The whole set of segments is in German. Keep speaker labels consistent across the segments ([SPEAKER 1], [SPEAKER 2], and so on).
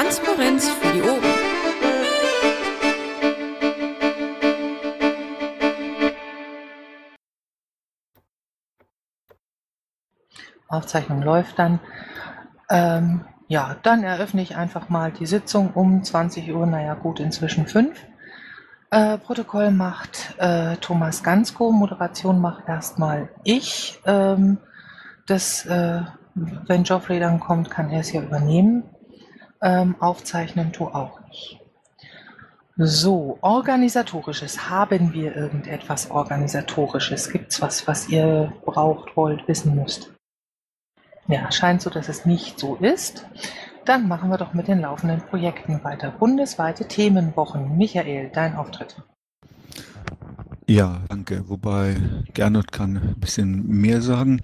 [SPEAKER 1] Transparenz für die Ohren.
[SPEAKER 2] Aufzeichnung läuft dann. Ähm, ja, dann eröffne ich einfach mal die Sitzung um 20 Uhr, naja gut, inzwischen 5. Äh, Protokoll macht äh, Thomas Gansko, Moderation macht erstmal ich. Ähm, das, äh, wenn Geoffrey dann kommt, kann er es ja übernehmen. Ähm, aufzeichnen tu auch nicht. So, organisatorisches. Haben wir irgendetwas organisatorisches? Gibt's was, was ihr braucht, wollt, wissen müsst? Ja, scheint so, dass es nicht so ist. Dann machen wir doch mit den laufenden Projekten weiter. Bundesweite Themenwochen. Michael, dein Auftritt.
[SPEAKER 3] Ja, danke. Wobei Gernot kann ein bisschen mehr sagen.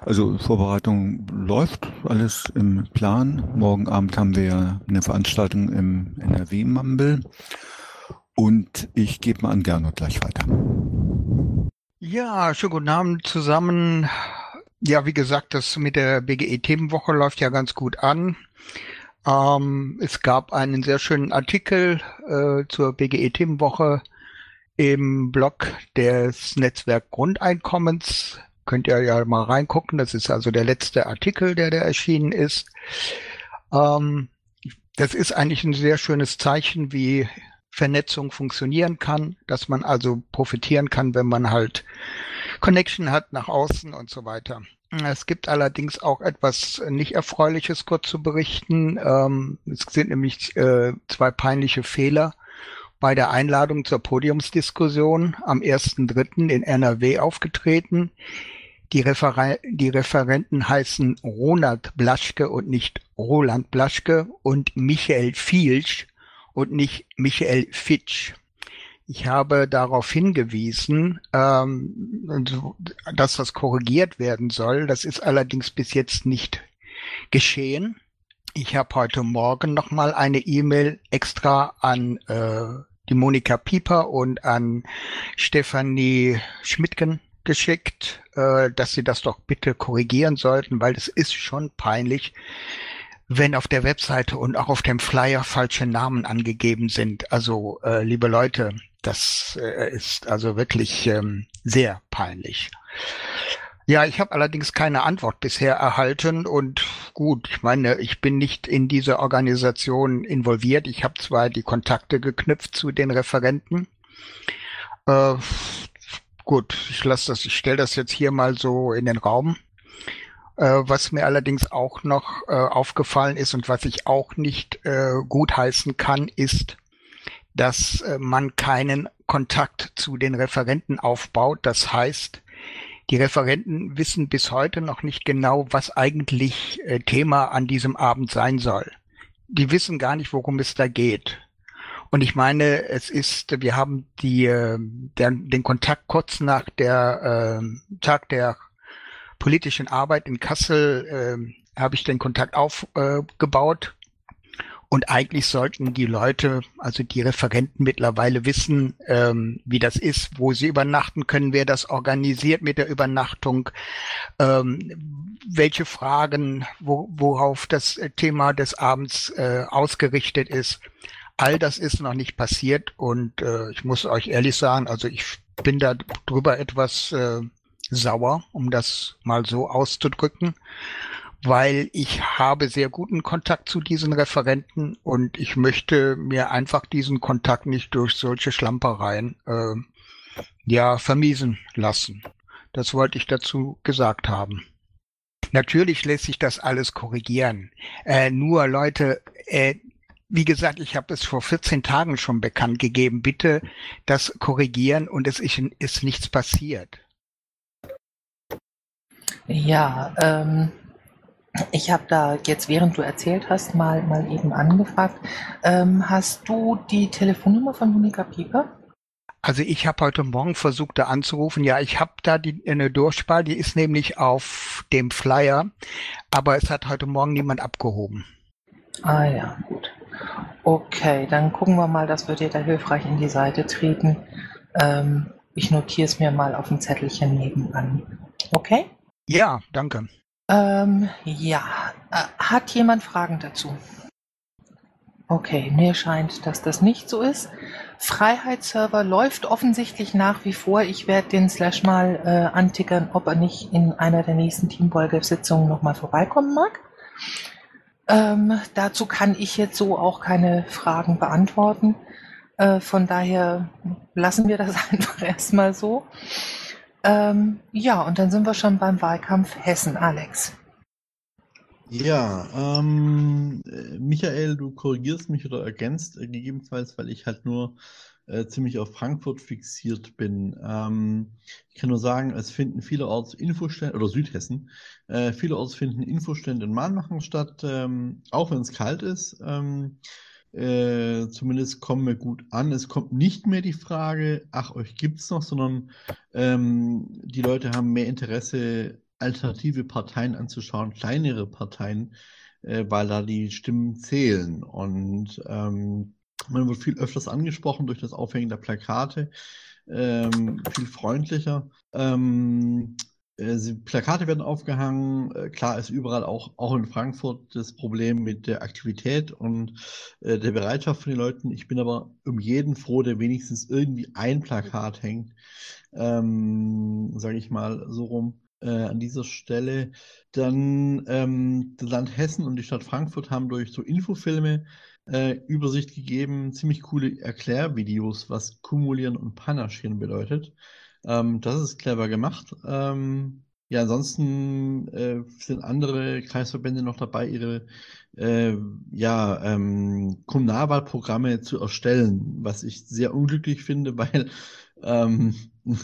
[SPEAKER 3] Also Vorbereitung läuft, alles im Plan. Morgen Abend haben wir eine Veranstaltung im NRW-Mumble. Und ich gebe mal an Gernot gleich weiter.
[SPEAKER 4] Ja, schönen guten Abend zusammen. Ja, wie gesagt, das mit der BGE-Themenwoche läuft ja ganz gut an. Ähm, es gab einen sehr schönen Artikel äh, zur BGE-Themenwoche im Blog des Netzwerk Grundeinkommens. Könnt ihr ja mal reingucken. Das ist also der letzte Artikel, der da erschienen ist. Ähm, das ist eigentlich ein sehr schönes Zeichen, wie Vernetzung funktionieren kann, dass man also profitieren kann, wenn man halt Connection hat nach außen und so weiter. Es gibt allerdings auch etwas nicht Erfreuliches kurz zu berichten. Ähm, es sind nämlich äh, zwei peinliche Fehler bei der Einladung zur Podiumsdiskussion am 1.3. in NRW aufgetreten. Die, Referen die Referenten heißen Ronald Blaschke und nicht Roland Blaschke und Michael Fielsch und nicht Michael Fitsch. Ich habe darauf hingewiesen, ähm, dass das korrigiert werden soll. Das ist allerdings bis jetzt nicht geschehen. Ich habe heute Morgen noch mal eine E-Mail extra an äh, die Monika Pieper und an Stefanie Schmidtgen geschickt, äh, dass sie das doch bitte korrigieren sollten, weil es ist schon peinlich, wenn auf der Webseite und auch auf dem Flyer falsche Namen angegeben sind. Also, äh, liebe Leute, das äh, ist also wirklich ähm, sehr peinlich. Ja, ich habe allerdings keine Antwort bisher erhalten und gut, ich meine, ich bin nicht in diese Organisation involviert. Ich habe zwar die Kontakte geknüpft zu den Referenten. Äh, gut, ich lasse das, ich stelle das jetzt hier mal so in den Raum. Äh, was mir allerdings auch noch äh, aufgefallen ist und was ich auch nicht äh, gutheißen kann, ist, dass äh, man keinen Kontakt zu den Referenten aufbaut. Das heißt, die Referenten wissen bis heute noch nicht genau, was eigentlich äh, Thema an diesem Abend sein soll. Die wissen gar nicht, worum es da geht. Und ich meine, es ist, wir haben die, äh, der, den Kontakt kurz nach der äh, Tag der politischen Arbeit in Kassel, äh, habe ich den Kontakt aufgebaut und eigentlich sollten die Leute, also die Referenten mittlerweile wissen, ähm, wie das ist, wo sie übernachten können, wer das organisiert mit der Übernachtung, ähm, welche Fragen, wo, worauf das Thema des Abends äh, ausgerichtet ist. All das ist noch nicht passiert und äh, ich muss euch ehrlich sagen, also ich bin da drüber etwas äh, sauer, um das mal so auszudrücken weil ich habe sehr guten Kontakt zu diesen Referenten und ich möchte mir einfach diesen Kontakt nicht durch solche Schlampereien äh, ja vermiesen lassen. Das wollte ich dazu gesagt haben. Natürlich lässt sich das alles korrigieren. Äh, nur Leute, äh, wie gesagt, ich habe es vor 14 Tagen schon bekannt gegeben. Bitte das korrigieren und es ist, ist nichts passiert.
[SPEAKER 2] Ja, ähm, ich habe da jetzt, während du erzählt hast, mal, mal eben angefragt. Ähm, hast du die Telefonnummer von Monika Pieper?
[SPEAKER 4] Also ich habe heute Morgen versucht, da anzurufen. Ja, ich habe da die, eine Durchwahl, die ist nämlich auf dem Flyer, aber es hat heute Morgen niemand abgehoben.
[SPEAKER 2] Ah ja, gut. Okay, dann gucken wir mal, das wird dir da hilfreich in die Seite treten. Ähm, ich notiere es mir mal auf dem Zettelchen nebenan. Okay?
[SPEAKER 4] Ja, danke.
[SPEAKER 2] Ähm, ja. Äh, hat jemand Fragen dazu? Okay, mir scheint, dass das nicht so ist. Freiheitsserver läuft offensichtlich nach wie vor. Ich werde den Slash mal äh, antickern, ob er nicht in einer der nächsten Teambolger-Sitzungen nochmal vorbeikommen mag. Ähm, dazu kann ich jetzt so auch keine Fragen beantworten. Äh, von daher lassen wir das einfach erstmal so. Ähm, ja, und dann sind wir schon beim Wahlkampf Hessen, Alex.
[SPEAKER 1] Ja, ähm, äh, Michael, du korrigierst mich oder ergänzt äh, gegebenenfalls, weil ich halt nur äh, ziemlich auf Frankfurt fixiert bin. Ähm, ich kann nur sagen, es finden vielerorts Infostände, oder Südhessen, äh, vielerorts finden Infostände in Mahnmachen statt, ähm, auch wenn es kalt ist. Ähm, äh, zumindest kommen wir gut an. Es kommt nicht mehr die Frage, ach, euch gibt's noch, sondern ähm, die Leute haben mehr Interesse alternative Parteien anzuschauen, kleinere Parteien, äh, weil da die Stimmen zählen. Und ähm, man wird viel öfters angesprochen durch das Aufhängen der Plakate, ähm, viel freundlicher. Ähm, äh, Plakate werden aufgehangen. Äh, klar ist überall auch, auch in Frankfurt das Problem mit der Aktivität und äh, der Bereitschaft von den Leuten. Ich bin aber um jeden froh, der wenigstens irgendwie ein Plakat hängt, ähm, sage ich mal so rum äh, an dieser Stelle. Dann ähm, das Land Hessen und die Stadt Frankfurt haben durch so Infofilme äh, Übersicht gegeben, ziemlich coole Erklärvideos, was Kumulieren und Panaschieren bedeutet. Ähm, das ist clever gemacht. Ähm, ja, ansonsten äh, sind andere Kreisverbände noch dabei, ihre äh, ja, ähm, Kommunalwahlprogramme zu erstellen, was ich sehr unglücklich finde, weil ähm,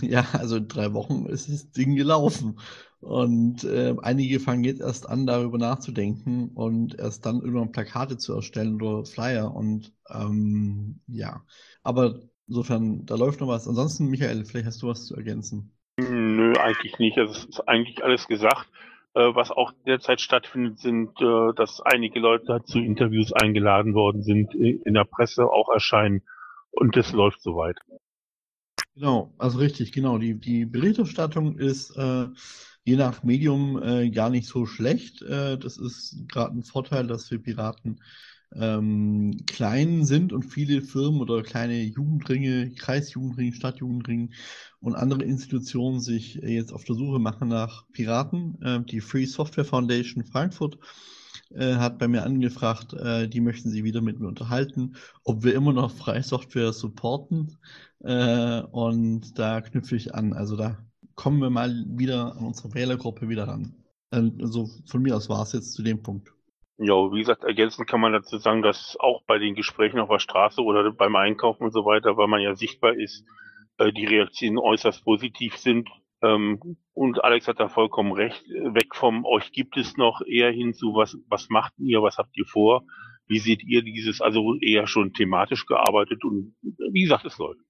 [SPEAKER 1] ja, also in drei Wochen ist das Ding gelaufen. Und äh, einige fangen jetzt erst an, darüber nachzudenken und erst dann irgendwann Plakate zu erstellen oder Flyer. Und ähm, ja, aber insofern, da läuft noch was. Ansonsten, Michael, vielleicht hast du was zu ergänzen.
[SPEAKER 5] Nö, eigentlich nicht. Also es ist eigentlich alles gesagt. Äh, was auch derzeit stattfindet, sind, äh, dass einige Leute zu Interviews eingeladen worden sind, in der Presse auch erscheinen. Und das läuft soweit.
[SPEAKER 1] Genau, also richtig, genau. Die, die Berichterstattung ist äh, je nach Medium äh, gar nicht so schlecht. Äh, das ist gerade ein Vorteil, dass wir Piraten ähm, klein sind und viele Firmen oder kleine Jugendringe, Kreisjugendringe, Stadtjugendringe und andere Institutionen sich jetzt auf der Suche machen nach Piraten. Äh, die Free Software Foundation Frankfurt äh, hat bei mir angefragt, äh, die möchten sich wieder mit mir unterhalten, ob wir immer noch freie Software supporten. Äh, und da knüpfe ich an. Also da kommen wir mal wieder an unsere Wählergruppe wieder ran. Also von mir aus war es jetzt zu dem Punkt.
[SPEAKER 5] Ja, wie gesagt, ergänzend kann man dazu sagen, dass auch bei den Gesprächen auf der Straße oder beim Einkaufen und so weiter, weil man ja sichtbar ist, äh, die Reaktionen äußerst positiv sind. Ähm, und Alex hat da vollkommen recht. Weg vom euch gibt es noch eher hin zu was, was macht ihr, was habt ihr vor? Wie seht ihr dieses, also eher schon thematisch gearbeitet und wie gesagt, es läuft.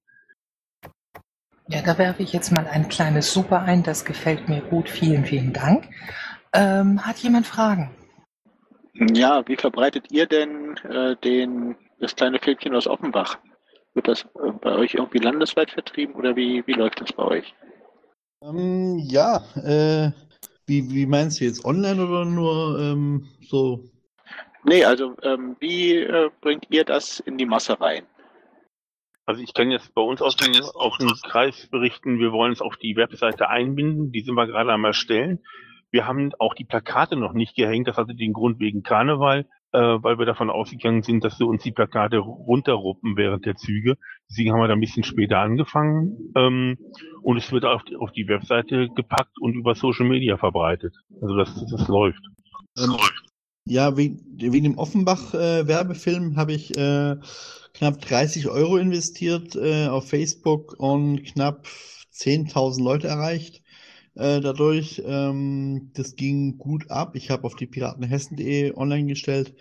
[SPEAKER 2] Ja, da werfe ich jetzt mal ein kleines Super ein. Das gefällt mir gut. Vielen, vielen Dank. Ähm, hat jemand Fragen?
[SPEAKER 6] Ja, wie verbreitet ihr denn äh, den, das kleine Filmchen aus Offenbach? Wird das äh, bei euch irgendwie landesweit vertrieben oder wie, wie läuft das bei euch?
[SPEAKER 1] Ähm, ja, äh, wie, wie meinst du jetzt online oder nur ähm, so?
[SPEAKER 6] Nee, also ähm, wie äh, bringt ihr das in die Masse rein?
[SPEAKER 5] Also ich kann jetzt bei uns aus dem, aus dem Kreis berichten, wir wollen es auf die Webseite einbinden, die sind wir gerade am erstellen. Wir haben auch die Plakate noch nicht gehängt. Das hatte den Grund wegen Karneval, äh, weil wir davon ausgegangen sind, dass sie uns die Plakate runterruppen während der Züge. Deswegen haben wir da ein bisschen später angefangen. Ähm, und es wird auf die, auf die Webseite gepackt und über Social Media verbreitet. Also das, das läuft.
[SPEAKER 1] Ähm, ja, wegen, wegen dem Offenbach-Werbefilm äh, habe ich äh, knapp 30 Euro investiert äh, auf Facebook und knapp 10.000 Leute erreicht äh, dadurch. Ähm, das ging gut ab. Ich habe auf die piratenhessen.de online gestellt.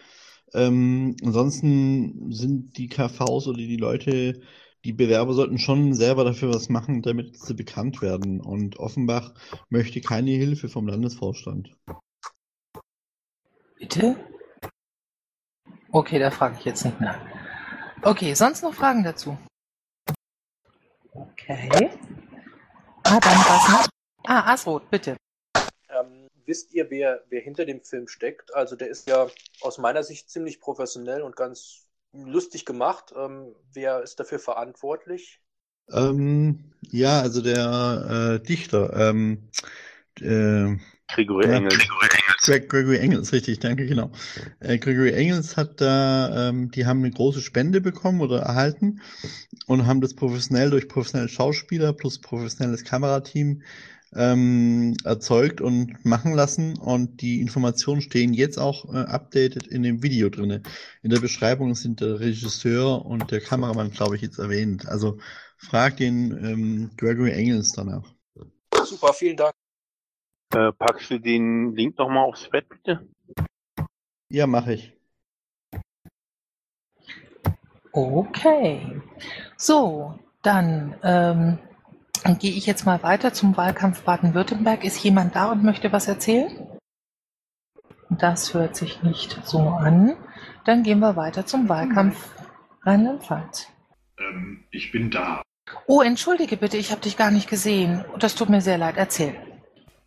[SPEAKER 1] Ähm, ansonsten sind die KVs oder die Leute, die Bewerber sollten schon selber dafür was machen, damit sie bekannt werden. Und Offenbach möchte keine Hilfe vom Landesvorstand.
[SPEAKER 2] Bitte? Okay, da frage ich jetzt nicht mehr. Okay, sonst noch Fragen dazu? Okay. Ah, dann was noch? Ah, Asrot, bitte.
[SPEAKER 7] Ähm, wisst ihr, wer, wer hinter dem Film steckt? Also der ist ja aus meiner Sicht ziemlich professionell und ganz lustig gemacht. Ähm, wer ist dafür verantwortlich?
[SPEAKER 1] Ähm, ja, also der äh, Dichter, ähm, äh,
[SPEAKER 5] Gregory
[SPEAKER 1] Ja.
[SPEAKER 5] Engels.
[SPEAKER 1] Greg, Gregory Engels, richtig, danke, genau. Äh, Gregory Engels hat da, ähm, die haben eine große Spende bekommen oder erhalten und haben das professionell durch professionelle Schauspieler plus professionelles Kamerateam ähm, erzeugt und machen lassen. Und die Informationen stehen jetzt auch äh, updated in dem Video drinne. In der Beschreibung sind der Regisseur und der Kameramann, glaube ich, jetzt erwähnt. Also frag den ähm, Gregory Engels danach.
[SPEAKER 7] Super, vielen Dank.
[SPEAKER 5] Äh, packst du den Link nochmal aufs Bett, bitte?
[SPEAKER 1] Ja, mache ich.
[SPEAKER 2] Okay. So, dann ähm, gehe ich jetzt mal weiter zum Wahlkampf Baden-Württemberg. Ist jemand da und möchte was erzählen? Das hört sich nicht so an. Dann gehen wir weiter zum Wahlkampf Rheinland-Pfalz.
[SPEAKER 8] Ähm, ich bin da.
[SPEAKER 2] Oh, entschuldige bitte, ich habe dich gar nicht gesehen. Das tut mir sehr leid. Erzähl.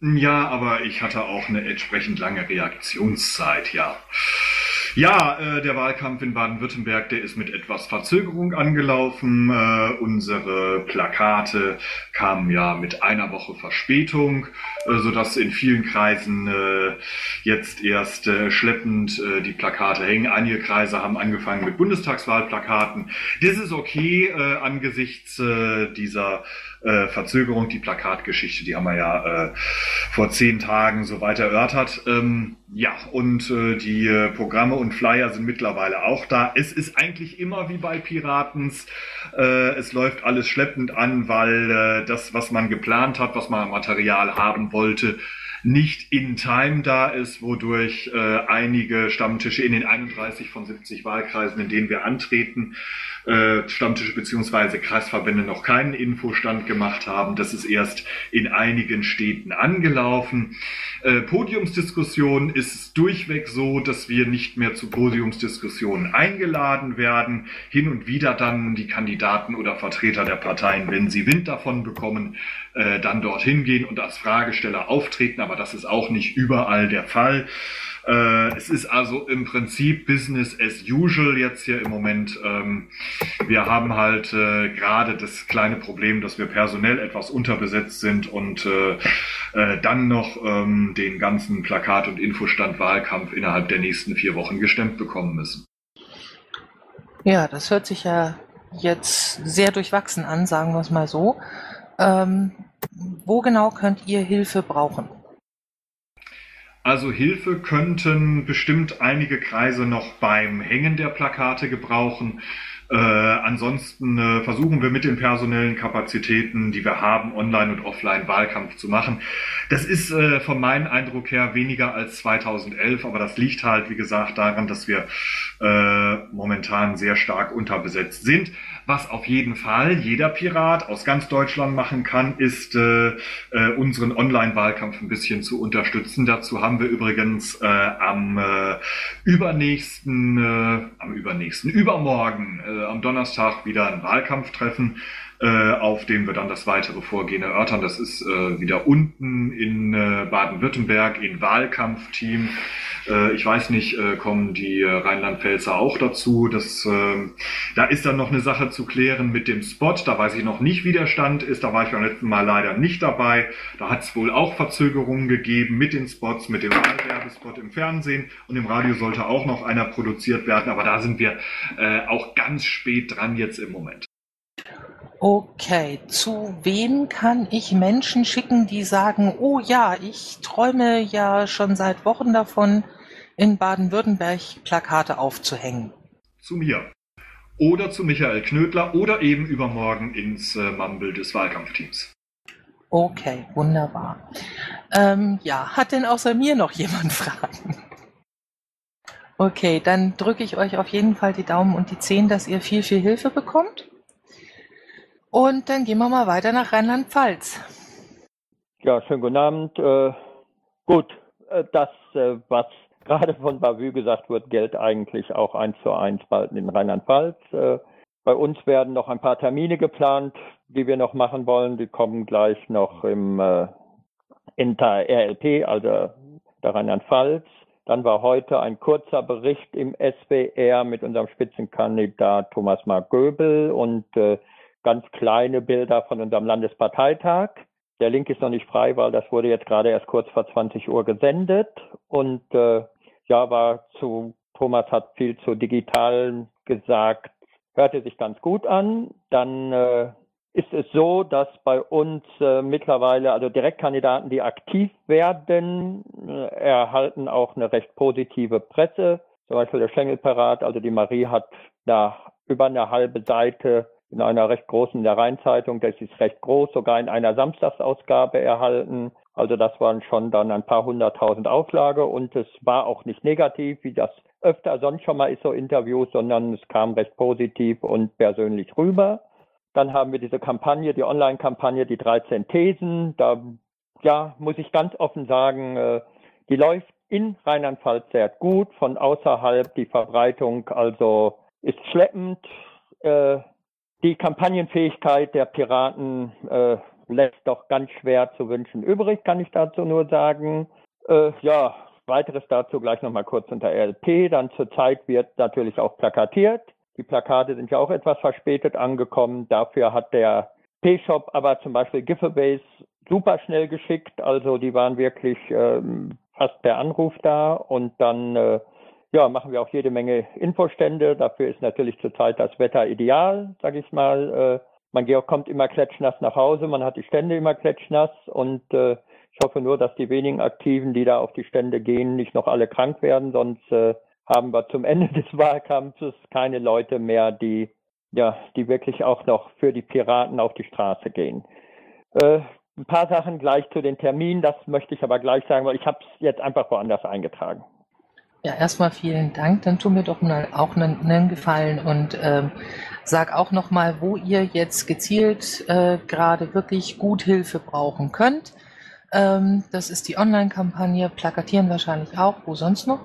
[SPEAKER 8] Ja, aber ich hatte auch eine entsprechend lange Reaktionszeit, ja. Ja, äh, der Wahlkampf in Baden-Württemberg, der ist mit etwas Verzögerung angelaufen. Äh, unsere Plakate kamen ja mit einer Woche Verspätung, äh, sodass in vielen Kreisen äh, jetzt erst äh, schleppend äh, die Plakate hängen. Einige Kreise haben angefangen mit Bundestagswahlplakaten. Das ist okay äh, angesichts äh, dieser äh, Verzögerung. Die Plakatgeschichte, die haben wir ja äh, vor zehn Tagen so weit erörtert. Ähm, ja, und äh, die Programme und Flyer sind mittlerweile auch da. Es ist eigentlich immer wie bei Piratens. Äh, es läuft alles schleppend an, weil äh, das, was man geplant hat, was man an Material haben wollte, nicht in Time da ist, wodurch äh, einige Stammtische in den 31 von 70 Wahlkreisen, in denen wir antreten, äh, Stammtische beziehungsweise Kreisverbände noch keinen Infostand gemacht haben. Das ist erst in einigen Städten angelaufen. Äh, Podiumsdiskussion ist durchweg so, dass wir nicht mehr zu Podiumsdiskussionen eingeladen werden. Hin und wieder dann die Kandidaten oder Vertreter der Parteien, wenn sie Wind davon bekommen, äh, dann dorthin gehen und als Fragesteller auftreten. Aber das ist auch nicht überall der Fall. Äh, es ist also im Prinzip Business as usual jetzt hier im Moment. Ähm, wir haben halt äh, gerade das kleine Problem, dass wir personell etwas unterbesetzt sind und äh, äh, dann noch ähm, den ganzen Plakat- und Infostand Wahlkampf innerhalb der nächsten vier Wochen gestemmt bekommen müssen.
[SPEAKER 2] Ja, das hört sich ja jetzt sehr durchwachsen an, sagen wir es mal so. Ähm, wo genau könnt ihr Hilfe brauchen?
[SPEAKER 8] Also Hilfe könnten bestimmt einige Kreise noch beim Hängen der Plakate gebrauchen. Äh, ansonsten äh, versuchen wir mit den personellen Kapazitäten, die wir haben, online und offline Wahlkampf zu machen. Das ist äh, von meinem Eindruck her weniger als 2011, aber das liegt halt, wie gesagt, daran, dass wir äh, momentan sehr stark unterbesetzt sind. Was auf jeden Fall jeder Pirat aus ganz Deutschland machen kann, ist äh, äh, unseren Online-Wahlkampf ein bisschen zu unterstützen. Dazu haben wir übrigens äh, am äh, übernächsten, äh, am übernächsten, übermorgen, äh, am Donnerstag wieder ein Wahlkampftreffen, äh, auf dem wir dann das weitere Vorgehen erörtern. Das ist äh, wieder unten in äh, Baden-Württemberg in Wahlkampfteam. Äh, ich weiß nicht, äh, kommen die äh, Rheinland-Pfälzer auch dazu. Das, äh, da ist dann noch eine Sache zu klären mit dem Spot. Da weiß ich noch nicht, wie der Stand ist. Da war ich beim letzten Mal leider nicht dabei. Da hat es wohl auch Verzögerungen gegeben mit den Spots, mit dem Wahlwerbespot im Fernsehen. Und im Radio sollte auch noch einer produziert werden. Aber da sind wir auch ganz spät dran jetzt im Moment.
[SPEAKER 2] Okay, zu wem kann ich Menschen schicken, die sagen, oh ja, ich träume ja schon seit Wochen davon, in Baden-Württemberg Plakate aufzuhängen?
[SPEAKER 8] Zu mir. Oder zu Michael Knödler oder eben übermorgen ins äh, Mumble des Wahlkampfteams.
[SPEAKER 2] Okay, wunderbar. Ähm, ja, hat denn außer mir noch jemand Fragen? Okay, dann drücke ich euch auf jeden Fall die Daumen und die Zehen, dass ihr viel, viel Hilfe bekommt. Und dann gehen wir mal weiter nach Rheinland-Pfalz.
[SPEAKER 9] Ja, schönen guten Abend. Äh, gut, äh, das, äh, was gerade von Bavü gesagt wird, gilt eigentlich auch eins zu eins bald in Rheinland-Pfalz. Äh, bei uns werden noch ein paar Termine geplant, die wir noch machen wollen. Die kommen gleich noch im äh, Inter RLP, also der Rheinland-Pfalz. Dann war heute ein kurzer Bericht im SWR mit unserem Spitzenkandidat Thomas Mark Göbel und äh, ganz kleine Bilder von unserem Landesparteitag. Der Link ist noch nicht frei, weil das wurde jetzt gerade erst kurz vor 20 Uhr gesendet. Und äh, ja, war zu, Thomas hat viel zu digitalen gesagt, hörte sich ganz gut an. Dann äh, ist es so, dass bei uns äh, mittlerweile, also Direktkandidaten, die aktiv werden, äh, erhalten auch eine recht positive Presse. Zum Beispiel der Schengelparat, also die Marie hat da über eine halbe Seite in einer recht großen der Rheinzeitung, das ist recht groß, sogar in einer Samstagsausgabe erhalten. Also das waren schon dann ein paar hunderttausend Auflage und es war auch nicht negativ, wie das öfter sonst schon mal ist, so Interviews, sondern es kam recht positiv und persönlich rüber. Dann haben wir diese Kampagne, die Online-Kampagne, die 13 Thesen. Da ja, muss ich ganz offen sagen, äh, die läuft in Rheinland-Pfalz sehr gut, von außerhalb die Verbreitung also ist schleppend. Äh, die Kampagnenfähigkeit der Piraten äh, lässt doch ganz schwer zu wünschen übrig, kann ich dazu nur sagen. Äh, ja, weiteres dazu gleich nochmal kurz unter RLP. Dann zurzeit wird natürlich auch plakatiert. Die Plakate sind ja auch etwas verspätet angekommen. Dafür hat der P-Shop aber zum Beispiel Giveaways super schnell geschickt. Also die waren wirklich ähm, fast per Anruf da und dann äh, ja, machen wir auch jede Menge Infostände. Dafür ist natürlich zurzeit das Wetter ideal, sage ich mal. Äh, man kommt immer klatschnass nach Hause, man hat die Stände immer klatschnass und äh, ich hoffe nur, dass die wenigen Aktiven, die da auf die Stände gehen, nicht noch alle krank werden, sonst äh, haben wir zum Ende des Wahlkampfes keine Leute mehr, die ja, die wirklich auch noch für die Piraten auf die Straße gehen. Äh, ein paar Sachen gleich zu den Terminen, das möchte ich aber gleich sagen, weil ich habe es jetzt einfach woanders eingetragen.
[SPEAKER 2] Ja, erstmal vielen Dank. Dann tu mir doch mal auch einen, einen Gefallen und ähm, sag auch nochmal, wo ihr jetzt gezielt äh, gerade wirklich gut Hilfe brauchen könnt. Ähm, das ist die Online-Kampagne, plakatieren wahrscheinlich auch. Wo sonst noch?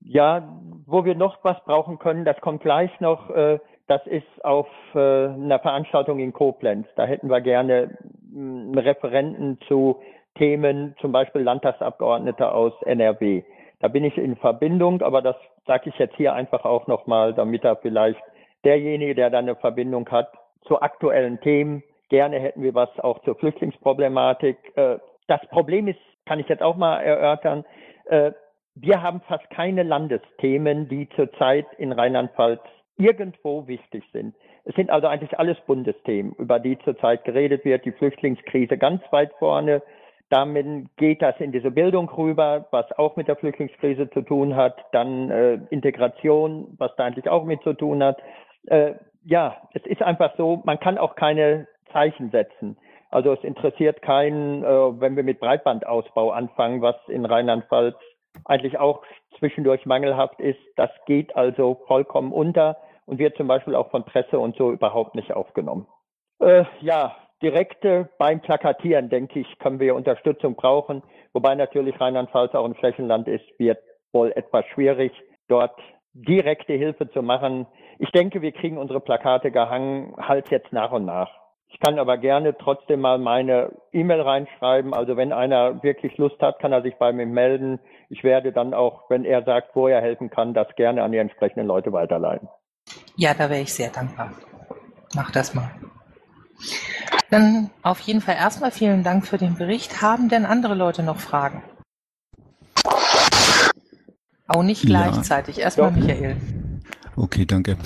[SPEAKER 9] Ja, wo wir noch was brauchen können, das kommt gleich noch. Äh, das ist auf äh, einer Veranstaltung in Koblenz. Da hätten wir gerne einen Referenten zu Themen, zum Beispiel Landtagsabgeordnete aus NRW. Da bin ich in Verbindung, aber das sage ich jetzt hier einfach auch nochmal, damit er vielleicht derjenige, der da eine Verbindung hat, zu aktuellen Themen, gerne hätten wir was auch zur Flüchtlingsproblematik. Äh, das Problem ist, kann ich jetzt auch mal erörtern, äh, wir haben fast keine Landesthemen, die zurzeit in Rheinland-Pfalz irgendwo wichtig sind. Es sind also eigentlich alles Bundesthemen, über die zurzeit geredet wird. Die Flüchtlingskrise ganz weit vorne, damit geht das in diese Bildung rüber, was auch mit der Flüchtlingskrise zu tun hat. Dann äh, Integration, was da eigentlich auch mit zu tun hat. Äh, ja, es ist einfach so, man kann auch keine Zeichen setzen. Also es interessiert keinen, äh, wenn wir mit Breitbandausbau anfangen, was in Rheinland-Pfalz eigentlich auch zwischendurch mangelhaft ist. Das geht also vollkommen unter und wird zum Beispiel auch von Presse und so überhaupt nicht aufgenommen. Äh, ja, direkte beim Plakatieren, denke ich, können wir Unterstützung brauchen. Wobei natürlich Rheinland-Pfalz auch ein Flächenland ist, wird wohl etwas schwierig, dort direkte Hilfe zu machen. Ich denke, wir kriegen unsere Plakate gehangen, halt jetzt nach und nach. Ich kann aber gerne trotzdem mal meine E-Mail reinschreiben. Also wenn einer wirklich Lust hat, kann er sich bei mir melden. Ich werde dann auch, wenn er sagt, wo er helfen kann, das gerne an die entsprechenden Leute weiterleiten.
[SPEAKER 2] Ja, da wäre ich sehr dankbar. Mach das mal. Dann auf jeden Fall erstmal vielen Dank für den Bericht. Haben denn andere Leute noch Fragen? Auch nicht gleichzeitig. Ja. Erstmal Michael.
[SPEAKER 3] Okay, danke.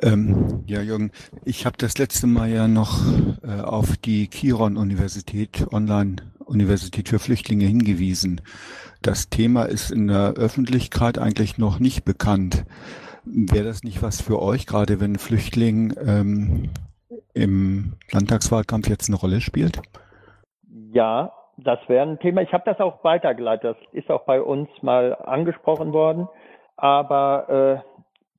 [SPEAKER 3] Ähm, ja, Jürgen, ich habe das letzte Mal ja noch äh, auf die Kiron-Universität, Online-Universität für Flüchtlinge hingewiesen. Das Thema ist in der Öffentlichkeit eigentlich noch nicht bekannt. Wäre das nicht was für euch, gerade wenn Flüchtling ähm, im Landtagswahlkampf jetzt eine Rolle spielt?
[SPEAKER 9] Ja, das wäre ein Thema. Ich habe das auch weitergeleitet. Das ist auch bei uns mal angesprochen worden. Aber äh,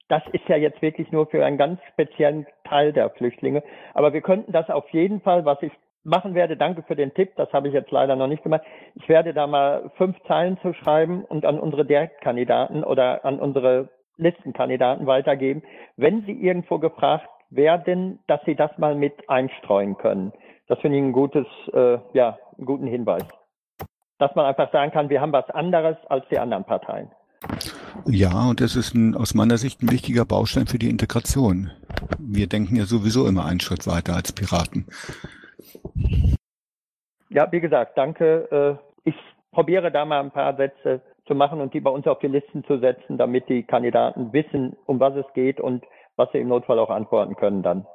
[SPEAKER 9] das ist ja jetzt wirklich nur für einen ganz speziellen Teil der Flüchtlinge. Aber wir könnten das auf jeden Fall, was ich machen werde, danke für den Tipp, das habe ich jetzt leider noch nicht gemacht. Ich werde da mal fünf Zeilen zu schreiben und an unsere Direktkandidaten oder an unsere Listenkandidaten weitergeben, wenn sie irgendwo gefragt werden, dass sie das mal mit einstreuen können. Das finde ich ein gutes, äh, ja, einen guten Hinweis. Dass man einfach sagen kann, wir haben was anderes als die anderen Parteien.
[SPEAKER 3] Ja, und es ist ein, aus meiner Sicht ein wichtiger Baustein für die Integration. Wir denken ja sowieso immer einen Schritt weiter als Piraten.
[SPEAKER 9] Ja, wie gesagt, danke. Äh, ich probiere da mal ein paar Sätze zu machen und die bei uns auf die Listen zu setzen, damit die Kandidaten wissen, um was es geht und was sie im Notfall auch antworten können dann.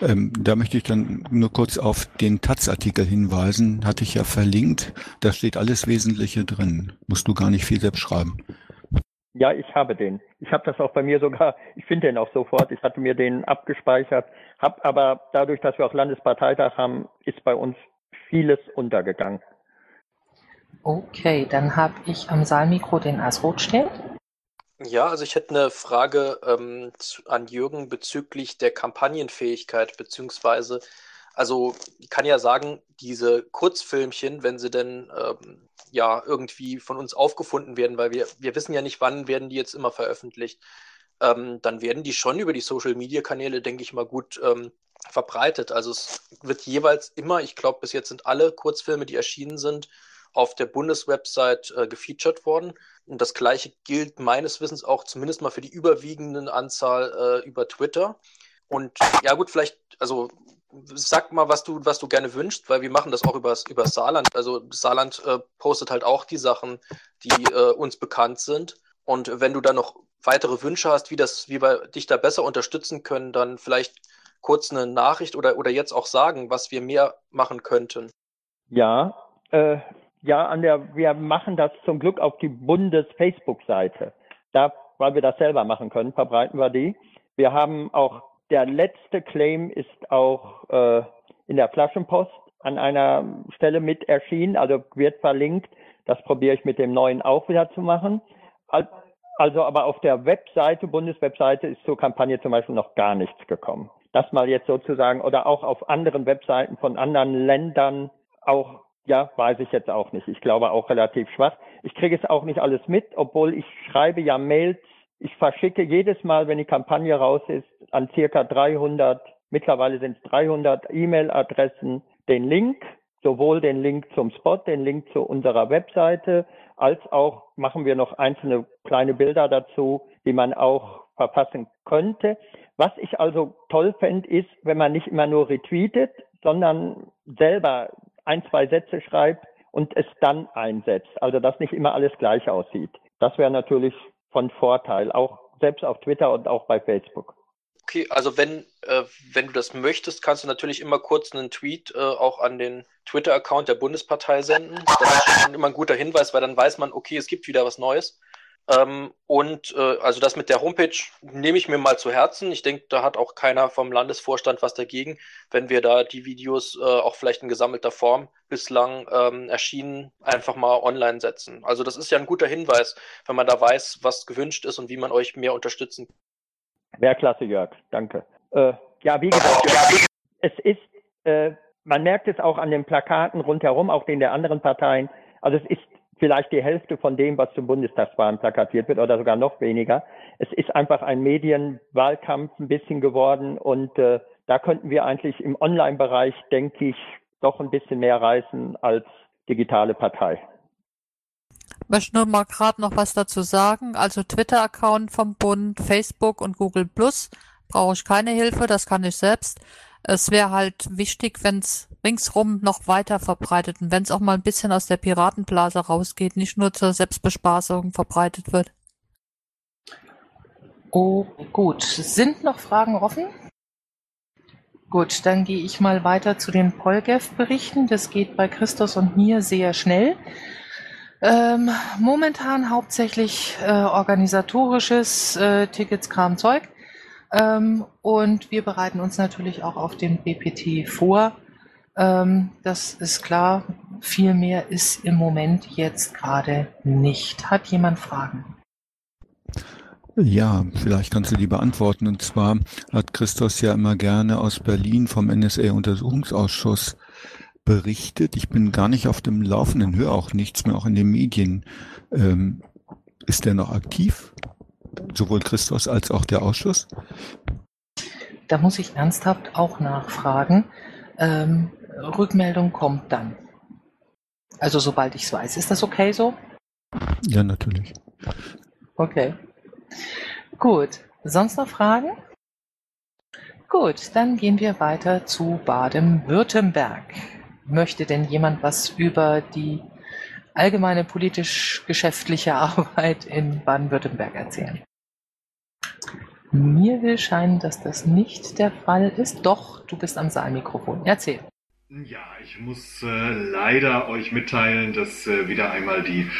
[SPEAKER 3] Ähm, da möchte ich dann nur kurz auf den Taz-Artikel hinweisen. Hatte ich ja verlinkt. Da steht alles Wesentliche drin. Musst du gar nicht viel selbst schreiben.
[SPEAKER 9] Ja, ich habe den. Ich habe das auch bei mir sogar, ich finde den auch sofort. Ich hatte mir den abgespeichert, habe aber dadurch, dass wir auch Landesparteitag haben, ist bei uns vieles untergegangen.
[SPEAKER 2] Okay, dann habe ich am Saalmikro den Asrot stehen.
[SPEAKER 7] Ja, also ich hätte eine Frage ähm, zu, an Jürgen bezüglich der Kampagnenfähigkeit, beziehungsweise, also ich kann ja sagen, diese Kurzfilmchen, wenn sie denn ähm, ja irgendwie von uns aufgefunden werden, weil wir, wir wissen ja nicht, wann werden die jetzt immer veröffentlicht, ähm, dann werden die schon über die Social-Media-Kanäle, denke ich mal, gut ähm, verbreitet. Also es wird jeweils immer, ich glaube, bis jetzt sind alle Kurzfilme, die erschienen sind, auf der Bundeswebsite äh, gefeatured worden. Und das gleiche gilt meines Wissens auch zumindest mal für die überwiegenden Anzahl äh, über Twitter. Und ja gut, vielleicht, also sag mal, was du, was du gerne wünschst, weil wir machen das auch über, über Saarland. Also Saarland äh, postet halt auch die Sachen, die äh, uns bekannt sind. Und wenn du da noch weitere Wünsche hast, wie, das, wie wir dich da besser unterstützen können, dann vielleicht kurz eine Nachricht oder, oder jetzt auch sagen, was wir mehr machen könnten.
[SPEAKER 9] Ja, äh, ja, an der, wir machen das zum Glück auf die Bundes-Facebook-Seite. Da, weil wir das selber machen können, verbreiten wir die. Wir haben auch, der letzte Claim ist auch äh, in der Flaschenpost an einer Stelle mit erschienen, also wird verlinkt. Das probiere ich mit dem neuen auch wieder zu machen. Also aber auf der Webseite, Bundeswebseite, ist zur Kampagne zum Beispiel noch gar nichts gekommen. Das mal jetzt sozusagen, oder auch auf anderen Webseiten von anderen Ländern auch ja, weiß ich jetzt auch nicht. Ich glaube auch relativ schwach. Ich kriege es auch nicht alles mit, obwohl ich schreibe ja Mails. Ich verschicke jedes Mal, wenn die Kampagne raus ist, an circa 300, mittlerweile sind es 300 E-Mail-Adressen den Link, sowohl den Link zum Spot, den Link zu unserer Webseite, als auch machen wir noch einzelne kleine Bilder dazu, die man auch verfassen könnte. Was ich also toll fände, ist, wenn man nicht immer nur retweetet, sondern selber ein, zwei Sätze schreibt und es dann einsetzt. Also dass nicht immer alles gleich aussieht. Das wäre natürlich von Vorteil, auch selbst auf Twitter und auch bei Facebook.
[SPEAKER 7] Okay, also wenn, äh, wenn du das möchtest, kannst du natürlich immer kurz einen Tweet äh, auch an den Twitter-Account der Bundespartei senden. Das ist immer ein guter Hinweis, weil dann weiß man, okay, es gibt wieder was Neues. Ähm, und äh, also das mit der Homepage nehme ich mir mal zu Herzen. Ich denke, da hat auch keiner vom Landesvorstand was dagegen, wenn wir da die Videos äh, auch vielleicht in gesammelter Form bislang ähm, erschienen einfach mal online setzen. Also das ist ja ein guter Hinweis, wenn man da weiß, was gewünscht ist und wie man euch mehr unterstützen
[SPEAKER 9] kann. Wäre klasse, Jörg. Danke. Äh, ja, wie gesagt, Jörg, es ist, äh, man merkt es auch an den Plakaten rundherum, auch den der anderen Parteien. Also es ist vielleicht die Hälfte von dem, was zum Bundestagswahlen plakatiert wird oder sogar noch weniger. Es ist einfach ein Medienwahlkampf ein bisschen geworden und äh, da könnten wir eigentlich im Online-Bereich, denke ich, doch ein bisschen mehr reißen als digitale Partei.
[SPEAKER 10] Ich möchte nur mal gerade noch was dazu sagen. Also Twitter-Account vom Bund, Facebook und Google Plus brauche ich keine Hilfe, das kann ich selbst. Es wäre halt wichtig, wenn es ringsrum noch weiter verbreitet und wenn es auch mal ein bisschen aus der Piratenblase rausgeht, nicht nur zur Selbstbespaßung verbreitet wird.
[SPEAKER 2] Oh, gut. Sind noch Fragen offen? Gut, dann gehe ich mal weiter zu den Polgef-Berichten. Das geht bei Christus und mir sehr schnell. Ähm, momentan hauptsächlich äh, organisatorisches äh, Tickets, Kram, Zeug. Ähm, und wir bereiten uns natürlich auch auf den BPT vor. Ähm, das ist klar. Viel mehr ist im Moment jetzt gerade nicht. Hat jemand Fragen?
[SPEAKER 3] Ja, vielleicht kannst du die beantworten. Und zwar hat Christos ja immer gerne aus Berlin vom NSA-Untersuchungsausschuss berichtet. Ich bin gar nicht auf dem Laufenden, höre auch nichts mehr, auch in den Medien. Ähm, ist der noch aktiv? Sowohl Christus als auch der Ausschuss?
[SPEAKER 2] Da muss ich ernsthaft auch nachfragen. Ähm, Rückmeldung kommt dann. Also sobald ich es weiß. Ist das okay so?
[SPEAKER 3] Ja, natürlich.
[SPEAKER 2] Okay. Gut. Sonst noch Fragen? Gut, dann gehen wir weiter zu Baden-Württemberg. Möchte denn jemand was über die allgemeine politisch-geschäftliche Arbeit in Baden-Württemberg erzählen? Mir will scheinen, dass das nicht der Fall ist. Doch, du bist am Saalmikrofon. Erzähl.
[SPEAKER 8] Ja, ich muss äh, leider euch mitteilen, dass äh, wieder einmal die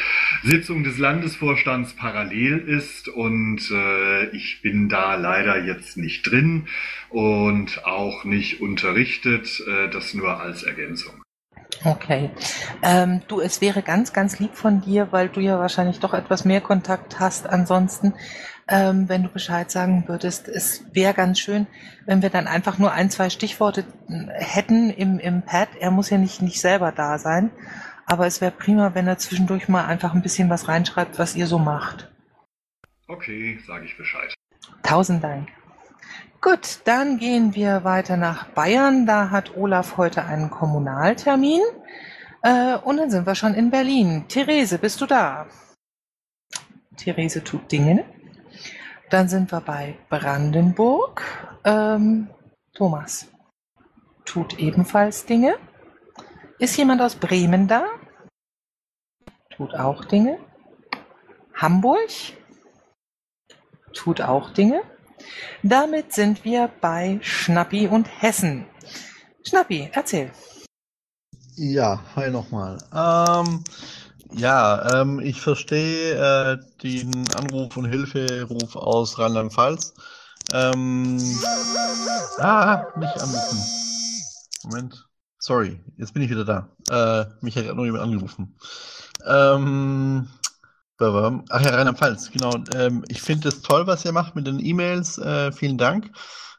[SPEAKER 8] Sitzung des Landesvorstands parallel ist und äh, ich bin da leider jetzt nicht drin und auch nicht unterrichtet, äh, das nur als Ergänzung.
[SPEAKER 2] Okay. Ähm, du, es wäre ganz, ganz lieb von dir, weil du ja wahrscheinlich doch etwas mehr Kontakt hast ansonsten, ähm, wenn du Bescheid sagen würdest. Es wäre ganz schön, wenn wir dann einfach nur ein, zwei Stichworte äh, hätten im, im Pad. Er muss ja nicht, nicht selber da sein, aber es wäre prima, wenn er zwischendurch mal einfach ein bisschen was reinschreibt, was ihr so macht.
[SPEAKER 8] Okay, sage ich Bescheid.
[SPEAKER 2] Tausend Dank. Gut, dann gehen wir weiter nach Bayern. Da hat Olaf heute einen Kommunaltermin. Äh, und dann sind wir schon in Berlin. Therese, bist du da? Therese tut Dinge. Dann sind wir bei Brandenburg. Ähm, Thomas tut ebenfalls Dinge. Ist jemand aus Bremen da? Tut auch Dinge. Hamburg tut auch Dinge. Damit sind wir bei Schnappi und Hessen. Schnappi, erzähl.
[SPEAKER 1] Ja, hi nochmal. Ähm, ja, ähm, ich verstehe äh, den Anruf und Hilferuf aus Rheinland-Pfalz. Ähm, ah, nicht anrufen. Moment. Sorry, jetzt bin ich wieder da. Äh, mich hat noch jemand angerufen. Ähm, Ach ja, Rheinland-Pfalz, genau. Ähm, ich finde es toll, was ihr macht mit den E-Mails. Äh, vielen Dank.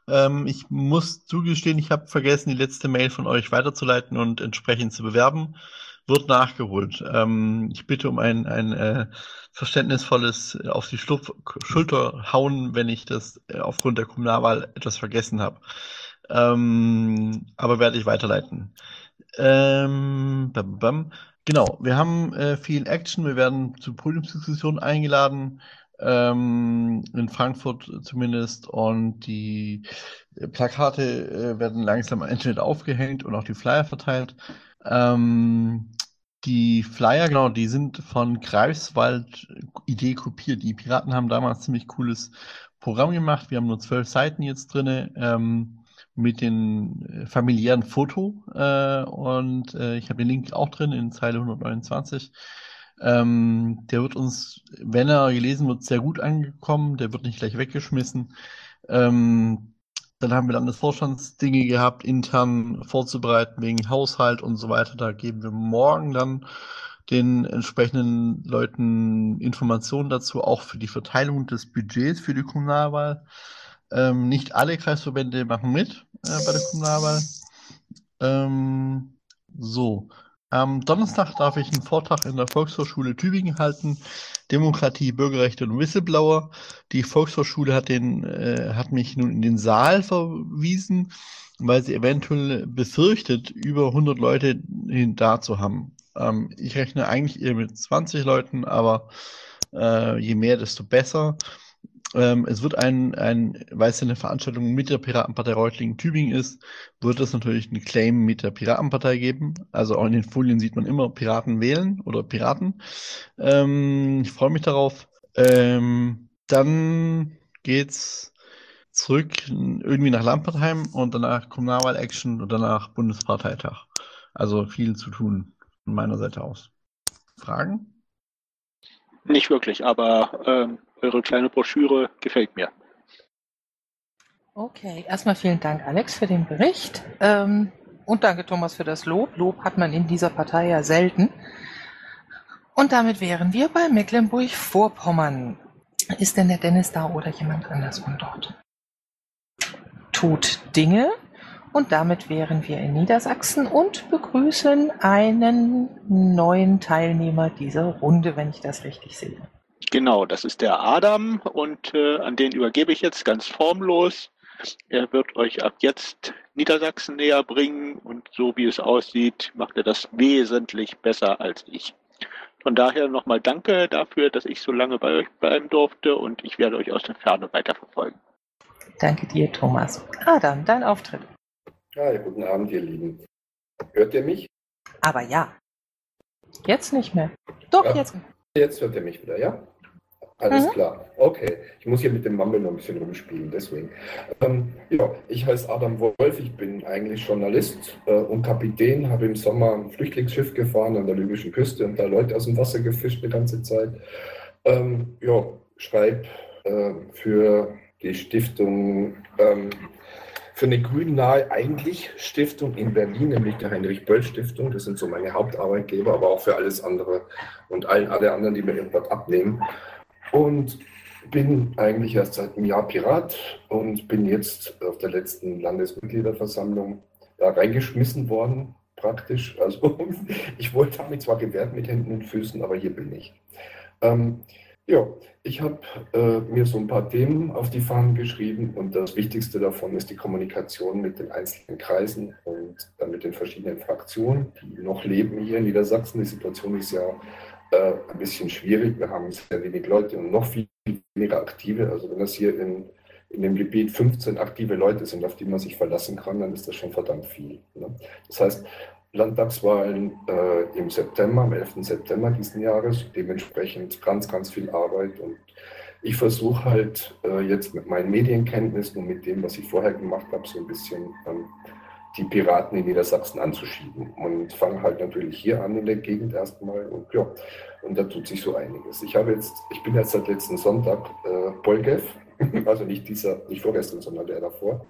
[SPEAKER 1] Ähm, ich muss zugestehen, ich habe vergessen, die letzte Mail von euch weiterzuleiten und entsprechend zu bewerben. Wird nachgeholt. Ähm, ich bitte um ein, ein äh, verständnisvolles äh, auf die Schlupf Schulter hauen, wenn ich das äh, aufgrund der Kommunalwahl etwas vergessen habe. Ähm, aber werde ich weiterleiten. Ähm, bam, bam. Genau, wir haben äh, viel Action. Wir werden zu Podiumsdiskussionen eingeladen, ähm, in Frankfurt zumindest. Und die äh, Plakate äh, werden langsam am Internet aufgehängt und auch die Flyer verteilt. Ähm, die Flyer, genau, die sind von Greifswald Idee kopiert. Die Piraten haben damals ziemlich cooles Programm gemacht. Wir haben nur zwölf Seiten jetzt drin. Ähm, mit dem äh, familiären Foto äh, und äh, ich habe den Link auch drin in Zeile 129. Ähm, der wird uns, wenn er gelesen wird, sehr gut angekommen. Der wird nicht gleich weggeschmissen. Ähm, dann haben wir Landesvorstandsdinge gehabt, intern vorzubereiten wegen Haushalt und so weiter. Da geben wir morgen dann den entsprechenden Leuten Informationen dazu, auch für die Verteilung des Budgets für die Kommunalwahl. Ähm, nicht alle Kreisverbände machen mit äh, bei der Kommunalwahl. Ähm, so. Am Donnerstag darf ich einen Vortrag in der Volkshochschule Tübingen halten. Demokratie, Bürgerrechte und Whistleblower. Die Volkshochschule hat, den, äh, hat mich nun in den Saal verwiesen, weil sie eventuell befürchtet, über 100 Leute da zu haben. Ähm, ich rechne eigentlich eher mit 20 Leuten, aber äh, je mehr, desto besser. Ähm, es wird ein, ein, weil es eine Veranstaltung mit der Piratenpartei Reutlingen-Tübingen ist, wird es natürlich einen Claim mit der Piratenpartei geben. Also auch in den Folien sieht man immer Piraten wählen oder Piraten. Ähm, ich freue mich darauf. Ähm, dann geht's zurück irgendwie nach Lampertheim und danach Kommunalwahl-Action und danach Bundesparteitag. Also viel zu tun von meiner Seite aus. Fragen?
[SPEAKER 6] Nicht wirklich, aber ähm, eure kleine Broschüre gefällt mir.
[SPEAKER 2] Okay, erstmal vielen Dank, Alex, für den Bericht. Ähm, und danke, Thomas, für das Lob. Lob hat man in dieser Partei ja selten. Und damit wären wir bei Mecklenburg-Vorpommern. Ist denn der Dennis da oder jemand anders von dort? Tut Dinge. Und damit wären wir in Niedersachsen und begrüßen einen neuen Teilnehmer dieser Runde, wenn ich das richtig sehe.
[SPEAKER 6] Genau, das ist der Adam und äh, an den übergebe ich jetzt ganz formlos. Er wird euch ab jetzt Niedersachsen näher bringen und so wie es aussieht, macht er das wesentlich besser als ich. Von daher nochmal danke dafür, dass ich so lange bei euch bleiben durfte und ich werde euch aus der Ferne weiterverfolgen.
[SPEAKER 2] Danke dir, Thomas. Adam, dein Auftritt.
[SPEAKER 11] Hi, guten Abend, ihr Lieben. Hört ihr mich?
[SPEAKER 2] Aber ja. Jetzt nicht mehr. Doch,
[SPEAKER 11] Ja.
[SPEAKER 2] jetzt.
[SPEAKER 11] Jetzt hört ihr mich wieder, ja? Alles
[SPEAKER 2] Mhm.
[SPEAKER 11] klar. Okay. Ich muss hier mit dem Mumble noch ein bisschen rumspielen, deswegen. Ähm, ja, ich heiße Adam Wolf, ich bin eigentlich Journalist äh, und Kapitän, habe im Sommer ein Flüchtlingsschiff gefahren an der libyschen Küste und da Leute aus dem Wasser gefischt die ganze Zeit. Ähm, ja, schreibe äh, für die Stiftung, ähm, für eine grünnahe eigentlich Stiftung in Berlin, nämlich der Heinrich-Böll-Stiftung. Das sind so meine Hauptarbeitgeber, aber auch für alles andere und allen alle anderen, die mir irgendwas abnehmen. Und bin eigentlich erst seit einem Jahr Pirat und bin jetzt auf der letzten Landesmitgliederversammlung da reingeschmissen worden, praktisch. Also ich wollte mich zwar gewehrt mit Händen und Füßen, aber hier bin ich. Ähm, ja, ich habe äh, mir so ein paar Themen auf die Fahnen geschrieben und das Wichtigste davon ist die Kommunikation mit den einzelnen Kreisen und dann mit den verschiedenen Fraktionen, die noch leben hier in Niedersachsen. Die Situation ist ja äh, ein bisschen schwierig. Wir haben sehr wenig Leute und noch viel weniger Aktive. Also wenn das hier in, in dem Gebiet 15 aktive Leute sind, auf die man sich verlassen kann, dann ist das schon verdammt viel. Ne? Das heißt, Landtagswahlen äh, im September, am 11. September diesen Jahres, dementsprechend ganz, ganz viel Arbeit. Und ich versuche halt äh, jetzt mit meinen Medienkenntnissen und mit dem, was ich vorher gemacht habe, so ein bisschen ähm, die Piraten in Niedersachsen anzuschieben. Und fange halt natürlich hier an in der Gegend erstmal. Und ja, und da tut sich so einiges. Ich habe jetzt, ich bin jetzt seit letzten Sonntag äh, Polgev, also nicht dieser, nicht vorgestern, sondern der davor,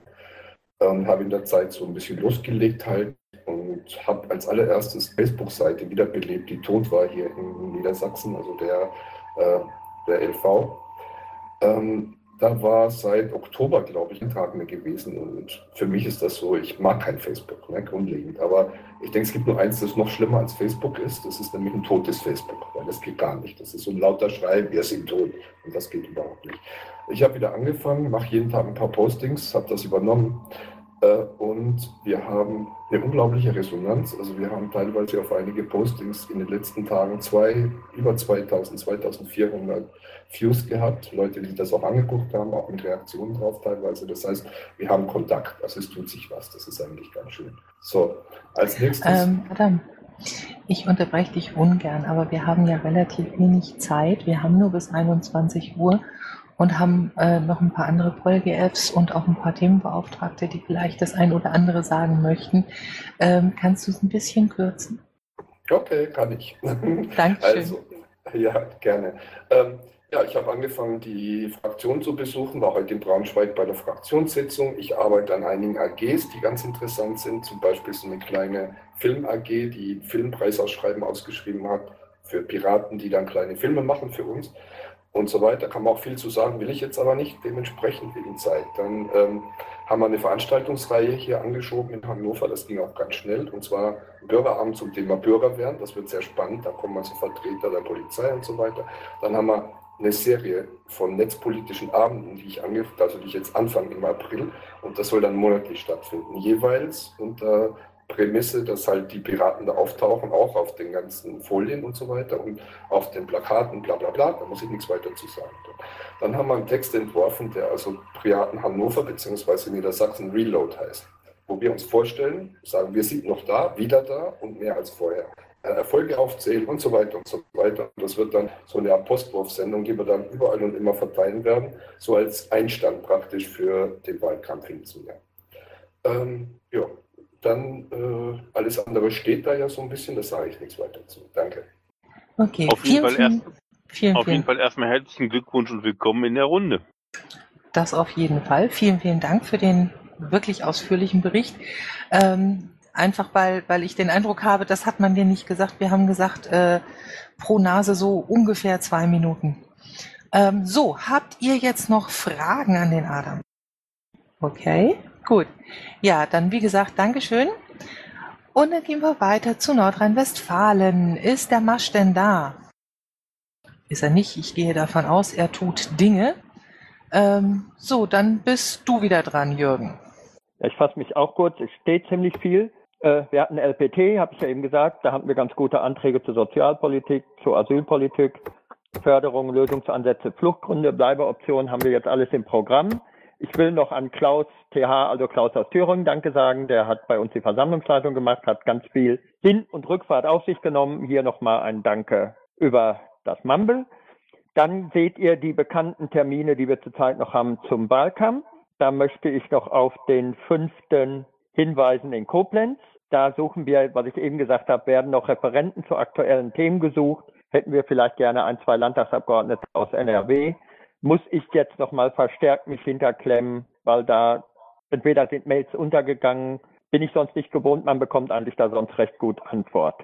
[SPEAKER 11] und habe in der Zeit so ein bisschen losgelegt halt und habe als allererstes Facebook-Seite wiederbelebt, die tot war hier in Niedersachsen, also der, äh, der LV. Ähm, da war seit Oktober, glaube ich, ein Tag mehr gewesen. Und für mich ist das so, ich mag kein Facebook, ne, grundlegend. Aber ich denke, es gibt nur eins, das noch schlimmer als Facebook ist. Das ist nämlich ein totes Facebook, weil das geht gar nicht. Das ist so ein lauter Schrei, wir sind tot. Und das geht überhaupt nicht. Ich habe wieder angefangen, mache jeden Tag ein paar Postings, habe das übernommen. Äh, und wir haben eine unglaubliche Resonanz. Also wir haben teilweise auf einige Postings in den letzten Tagen zwei, über 2000, 2400 Views gehabt. Leute, die das auch angeguckt haben, auch mit Reaktionen drauf teilweise. Das heißt, wir haben Kontakt. Also es tut sich was. Das ist eigentlich ganz schön. So, als nächstes.
[SPEAKER 2] Ähm, Adam, ich unterbreche dich ungern, aber wir haben ja relativ wenig Zeit. Wir haben nur bis 21 Uhr und haben äh, noch ein paar andere Polge-Apps und auch ein paar Themenbeauftragte, die vielleicht das ein oder andere sagen möchten. Ähm, kannst du es ein bisschen kürzen?
[SPEAKER 11] Okay, kann ich.
[SPEAKER 2] Dankeschön.
[SPEAKER 11] Also, ja, gerne. Ähm, ja, ich habe angefangen, die Fraktion zu besuchen, war heute in Braunschweig bei der Fraktionssitzung. Ich arbeite an einigen AGs, die ganz interessant sind. Zum Beispiel so eine kleine Film-AG, die Filmpreisausschreiben ausgeschrieben hat für Piraten, die dann kleine Filme machen für uns und so weiter. Kann man auch viel zu sagen, will ich jetzt aber nicht, dementsprechend wegen Zeit. Dann ähm, haben wir eine Veranstaltungsreihe hier angeschoben in Hannover, das ging auch ganz schnell, und zwar Bürgerabend zum Thema Bürgerwehren, das wird sehr spannend, da kommen also Vertreter der Polizei und so weiter. Dann haben wir eine Serie von netzpolitischen Abenden, die ich also die ich jetzt anfange im April, und das soll dann monatlich stattfinden, jeweils unter Prämisse, dass halt die Piraten da auftauchen, auch auf den ganzen Folien und so weiter und auf den Plakaten, bla bla bla, da muss ich nichts weiter zu sagen. Dann haben wir einen Text entworfen, der also Piraten Hannover bzw. Niedersachsen Reload heißt, wo wir uns vorstellen, sagen, wir sind noch da, wieder da und mehr als vorher. Äh, Erfolge aufzählen und so weiter und so weiter. Und das wird dann so eine Art Postwurfsendung, die wir dann überall und immer verteilen werden, so als Einstand praktisch für den Wahlkampf Jahr. Ähm, ja, dann äh, alles andere steht da ja so ein bisschen, das sage ich nichts weiter zu. Danke.
[SPEAKER 2] Okay,
[SPEAKER 5] Auf jeden,
[SPEAKER 2] vielen,
[SPEAKER 5] Fall, erst,
[SPEAKER 2] vielen,
[SPEAKER 5] auf jeden
[SPEAKER 2] vielen,
[SPEAKER 5] Fall erstmal herzlichen Glückwunsch und willkommen in der Runde.
[SPEAKER 2] das auf jeden Fall. Vielen, vielen Dank für den wirklich ausführlichen Bericht. Ähm, einfach weil, weil ich den Eindruck habe, das hat man dir nicht gesagt. Wir haben gesagt, äh, pro Nase so ungefähr zwei Minuten. Ähm, so, habt ihr jetzt noch Fragen an den Adam? Okay, gut. Ja, dann wie gesagt, Dankeschön. Und dann gehen wir weiter zu Nordrhein-Westfalen. Ist der Masch denn da? Ist er nicht? Ich gehe davon aus, er tut Dinge. Ähm, so, dann bist du wieder dran, Jürgen.
[SPEAKER 9] Ja, ich fasse mich auch kurz. Es steht ziemlich viel. Äh, wir hatten LPT, habe ich ja eben gesagt, da hatten wir ganz gute Anträge zur Sozialpolitik, zur Asylpolitik, Förderung, Lösungsansätze, Fluchtgründe, Bleibeoptionen haben wir jetzt alles im Programm. Ich will noch an Klaus TH, also Klaus aus Thüringen, Danke sagen. Der hat bei uns die Versammlungsleitung gemacht, hat ganz viel Hin- und Rückfahrt auf sich genommen. Hier nochmal ein Danke über das Mumble. Dann seht ihr die bekannten Termine, die wir zurzeit noch haben zum Wahlkampf. Da möchte ich noch auf den fünften hinweisen in Koblenz. Da suchen wir, was ich eben gesagt habe, werden noch Referenten zu aktuellen Themen gesucht. Hätten wir vielleicht gerne ein, zwei Landtagsabgeordnete aus NRW muss ich jetzt nochmal verstärkt mich hinterklemmen, weil da entweder sind Mails untergegangen, bin ich sonst nicht gewohnt, man bekommt eigentlich da sonst recht gut Antwort.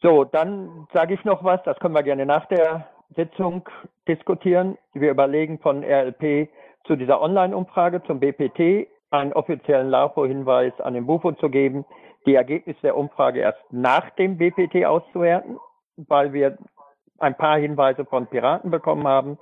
[SPEAKER 9] So, dann sage ich noch was, das können wir gerne nach der Sitzung diskutieren. Wir überlegen von RLP zu dieser Online-Umfrage zum BPT einen offiziellen LAFO-Hinweis an den Bufo zu geben, die Ergebnisse der Umfrage erst nach dem BPT auszuwerten, weil wir ein paar Hinweise von Piraten bekommen haben,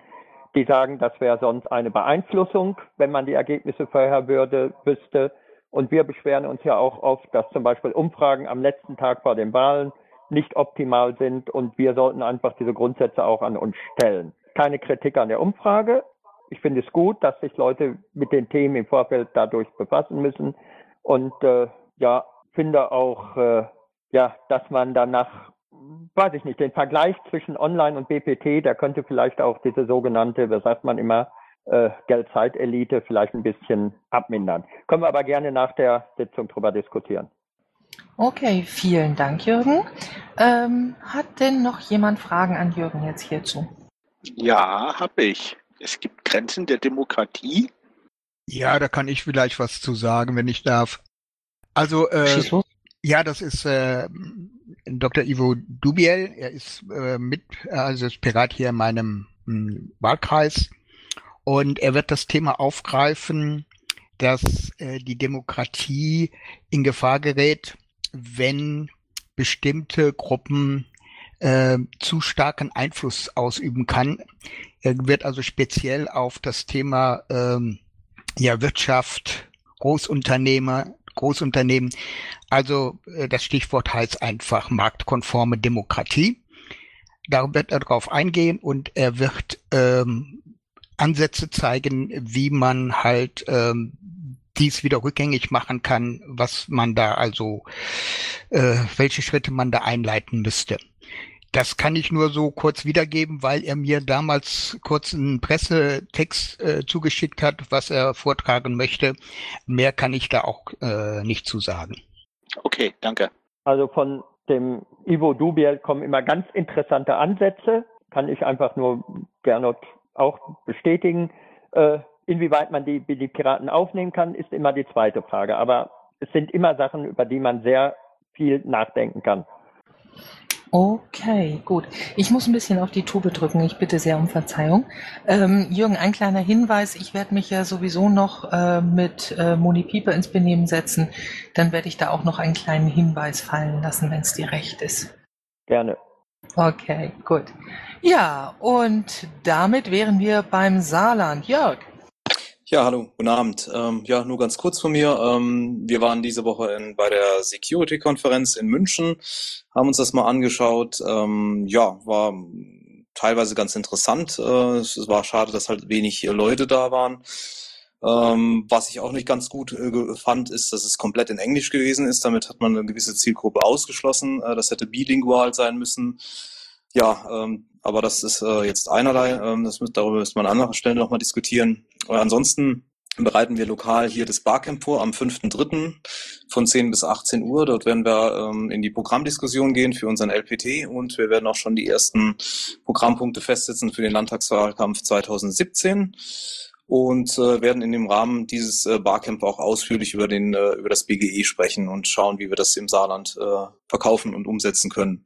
[SPEAKER 9] die sagen, das wäre sonst eine Beeinflussung, wenn man die Ergebnisse vorher würde, wüsste. Und wir beschweren uns ja auch oft, dass zum Beispiel Umfragen am letzten Tag vor den Wahlen nicht optimal sind und wir sollten einfach diese Grundsätze auch an uns stellen. Keine Kritik an der Umfrage. Ich finde es gut, dass sich Leute mit den Themen im Vorfeld dadurch befassen müssen und äh, ja, finde auch, äh, ja, dass man danach weiß ich nicht, den Vergleich zwischen Online und BPT, da könnte vielleicht auch diese sogenannte, was sagt man immer, äh, Geld-Zeit-Elite vielleicht ein bisschen abmindern. Können wir aber gerne nach der Sitzung drüber diskutieren.
[SPEAKER 2] Okay, vielen Dank, Jürgen. Ähm, hat denn noch jemand Fragen an Jürgen jetzt hierzu?
[SPEAKER 6] Ja, habe ich. Es gibt Grenzen der Demokratie.
[SPEAKER 4] Ja, da kann ich vielleicht was zu sagen, wenn ich darf. Also, äh, ja, das ist äh, Dr. Ivo Dubiel. Er ist äh, mit, also ist Pirat hier in meinem äh, Wahlkreis. Und er wird das Thema aufgreifen, dass äh, die Demokratie in Gefahr gerät, wenn bestimmte Gruppen äh, zu starken Einfluss ausüben kann. Er wird also speziell auf das Thema ähm, ja, Wirtschaft, Großunternehmer, Großunternehmen. Also äh, das Stichwort heißt einfach marktkonforme Demokratie. Da wird er darauf eingehen und er wird ähm, Ansätze zeigen, wie man halt ähm, dies wieder rückgängig machen kann, was man da also, äh, welche Schritte man da einleiten müsste. Das kann ich nur so kurz wiedergeben, weil er mir damals kurz einen Pressetext äh, zugeschickt hat, was er vortragen möchte. Mehr kann ich da auch äh, nicht zu sagen.
[SPEAKER 6] Okay, danke.
[SPEAKER 9] Also von dem Ivo Dubiel kommen immer ganz interessante Ansätze. Kann ich einfach nur gerne auch bestätigen. Äh, inwieweit man die, die Piraten aufnehmen kann, ist immer die zweite Frage. Aber es sind immer Sachen, über die man sehr viel nachdenken kann.
[SPEAKER 2] Okay, gut. Ich muss ein bisschen auf die Tube drücken. Ich bitte sehr um Verzeihung. Ähm, Jürgen, ein kleiner Hinweis. Ich werde mich ja sowieso noch äh, mit äh, Moni Pieper ins Benehmen setzen. Dann werde ich da auch noch einen kleinen Hinweis fallen lassen, wenn es dir recht ist.
[SPEAKER 9] Gerne.
[SPEAKER 2] Okay, gut. Ja, und damit wären wir beim Saarland. Jörg.
[SPEAKER 12] Ja, hallo, guten Abend. Ähm, ja, nur ganz kurz von mir. Ähm, wir waren diese Woche in, bei der Security-Konferenz in München, haben uns das mal angeschaut. Ähm, ja, war teilweise ganz interessant. Äh, es war schade, dass halt wenig Leute da waren. Ähm, was ich auch nicht ganz gut äh, fand, ist, dass es komplett in Englisch gewesen ist. Damit hat man eine gewisse Zielgruppe ausgeschlossen. Äh, das hätte bilingual sein müssen. Ja, ähm, aber das ist äh, jetzt einerlei. Ähm, das müsst, darüber müsste man an anderer Stelle nochmal diskutieren. Aber ansonsten bereiten wir lokal hier das Barcamp vor am 5.3. von 10 bis 18 Uhr. Dort werden wir ähm, in die Programmdiskussion gehen für unseren LPT und wir werden auch schon die ersten Programmpunkte festsetzen für den Landtagswahlkampf 2017 und äh, werden in dem Rahmen dieses äh, Barcamp auch ausführlich über den äh, über das BGE sprechen und schauen, wie wir das im Saarland äh, verkaufen und umsetzen können.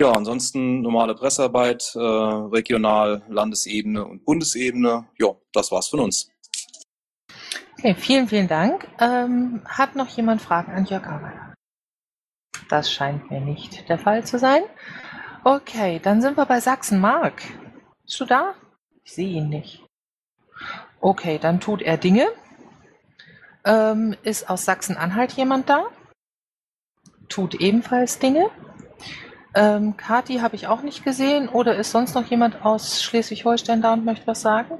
[SPEAKER 12] Ja, ansonsten normale Pressearbeit, äh, regional, Landesebene und Bundesebene. Ja, das war's von uns.
[SPEAKER 2] Okay, vielen, vielen Dank. Ähm, hat noch jemand Fragen an Jörg Arbeiter? Das scheint mir nicht der Fall zu sein. Okay, dann sind wir bei Sachsen. Mark, bist du da? Ich sehe ihn nicht. Okay, dann tut er Dinge. Ähm, ist aus Sachsen-Anhalt jemand da? tut ebenfalls Dinge. Ähm, Kati habe ich auch nicht gesehen. Oder ist sonst noch jemand aus Schleswig-Holstein da und möchte was sagen?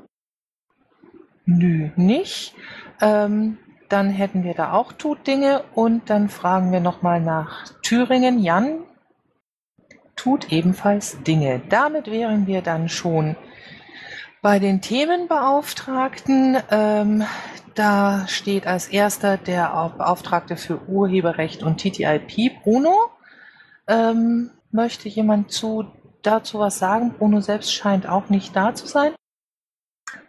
[SPEAKER 2] Nö, nicht. Ähm, dann hätten wir da auch Tut Dinge und dann fragen wir nochmal nach Thüringen. Jan tut ebenfalls Dinge. Damit wären wir dann schon bei den Themenbeauftragten. Ähm, da steht als erster der Beauftragte für Urheberrecht und TTIP, Bruno. Ähm, möchte jemand zu, dazu was sagen? Bruno selbst scheint auch nicht da zu sein.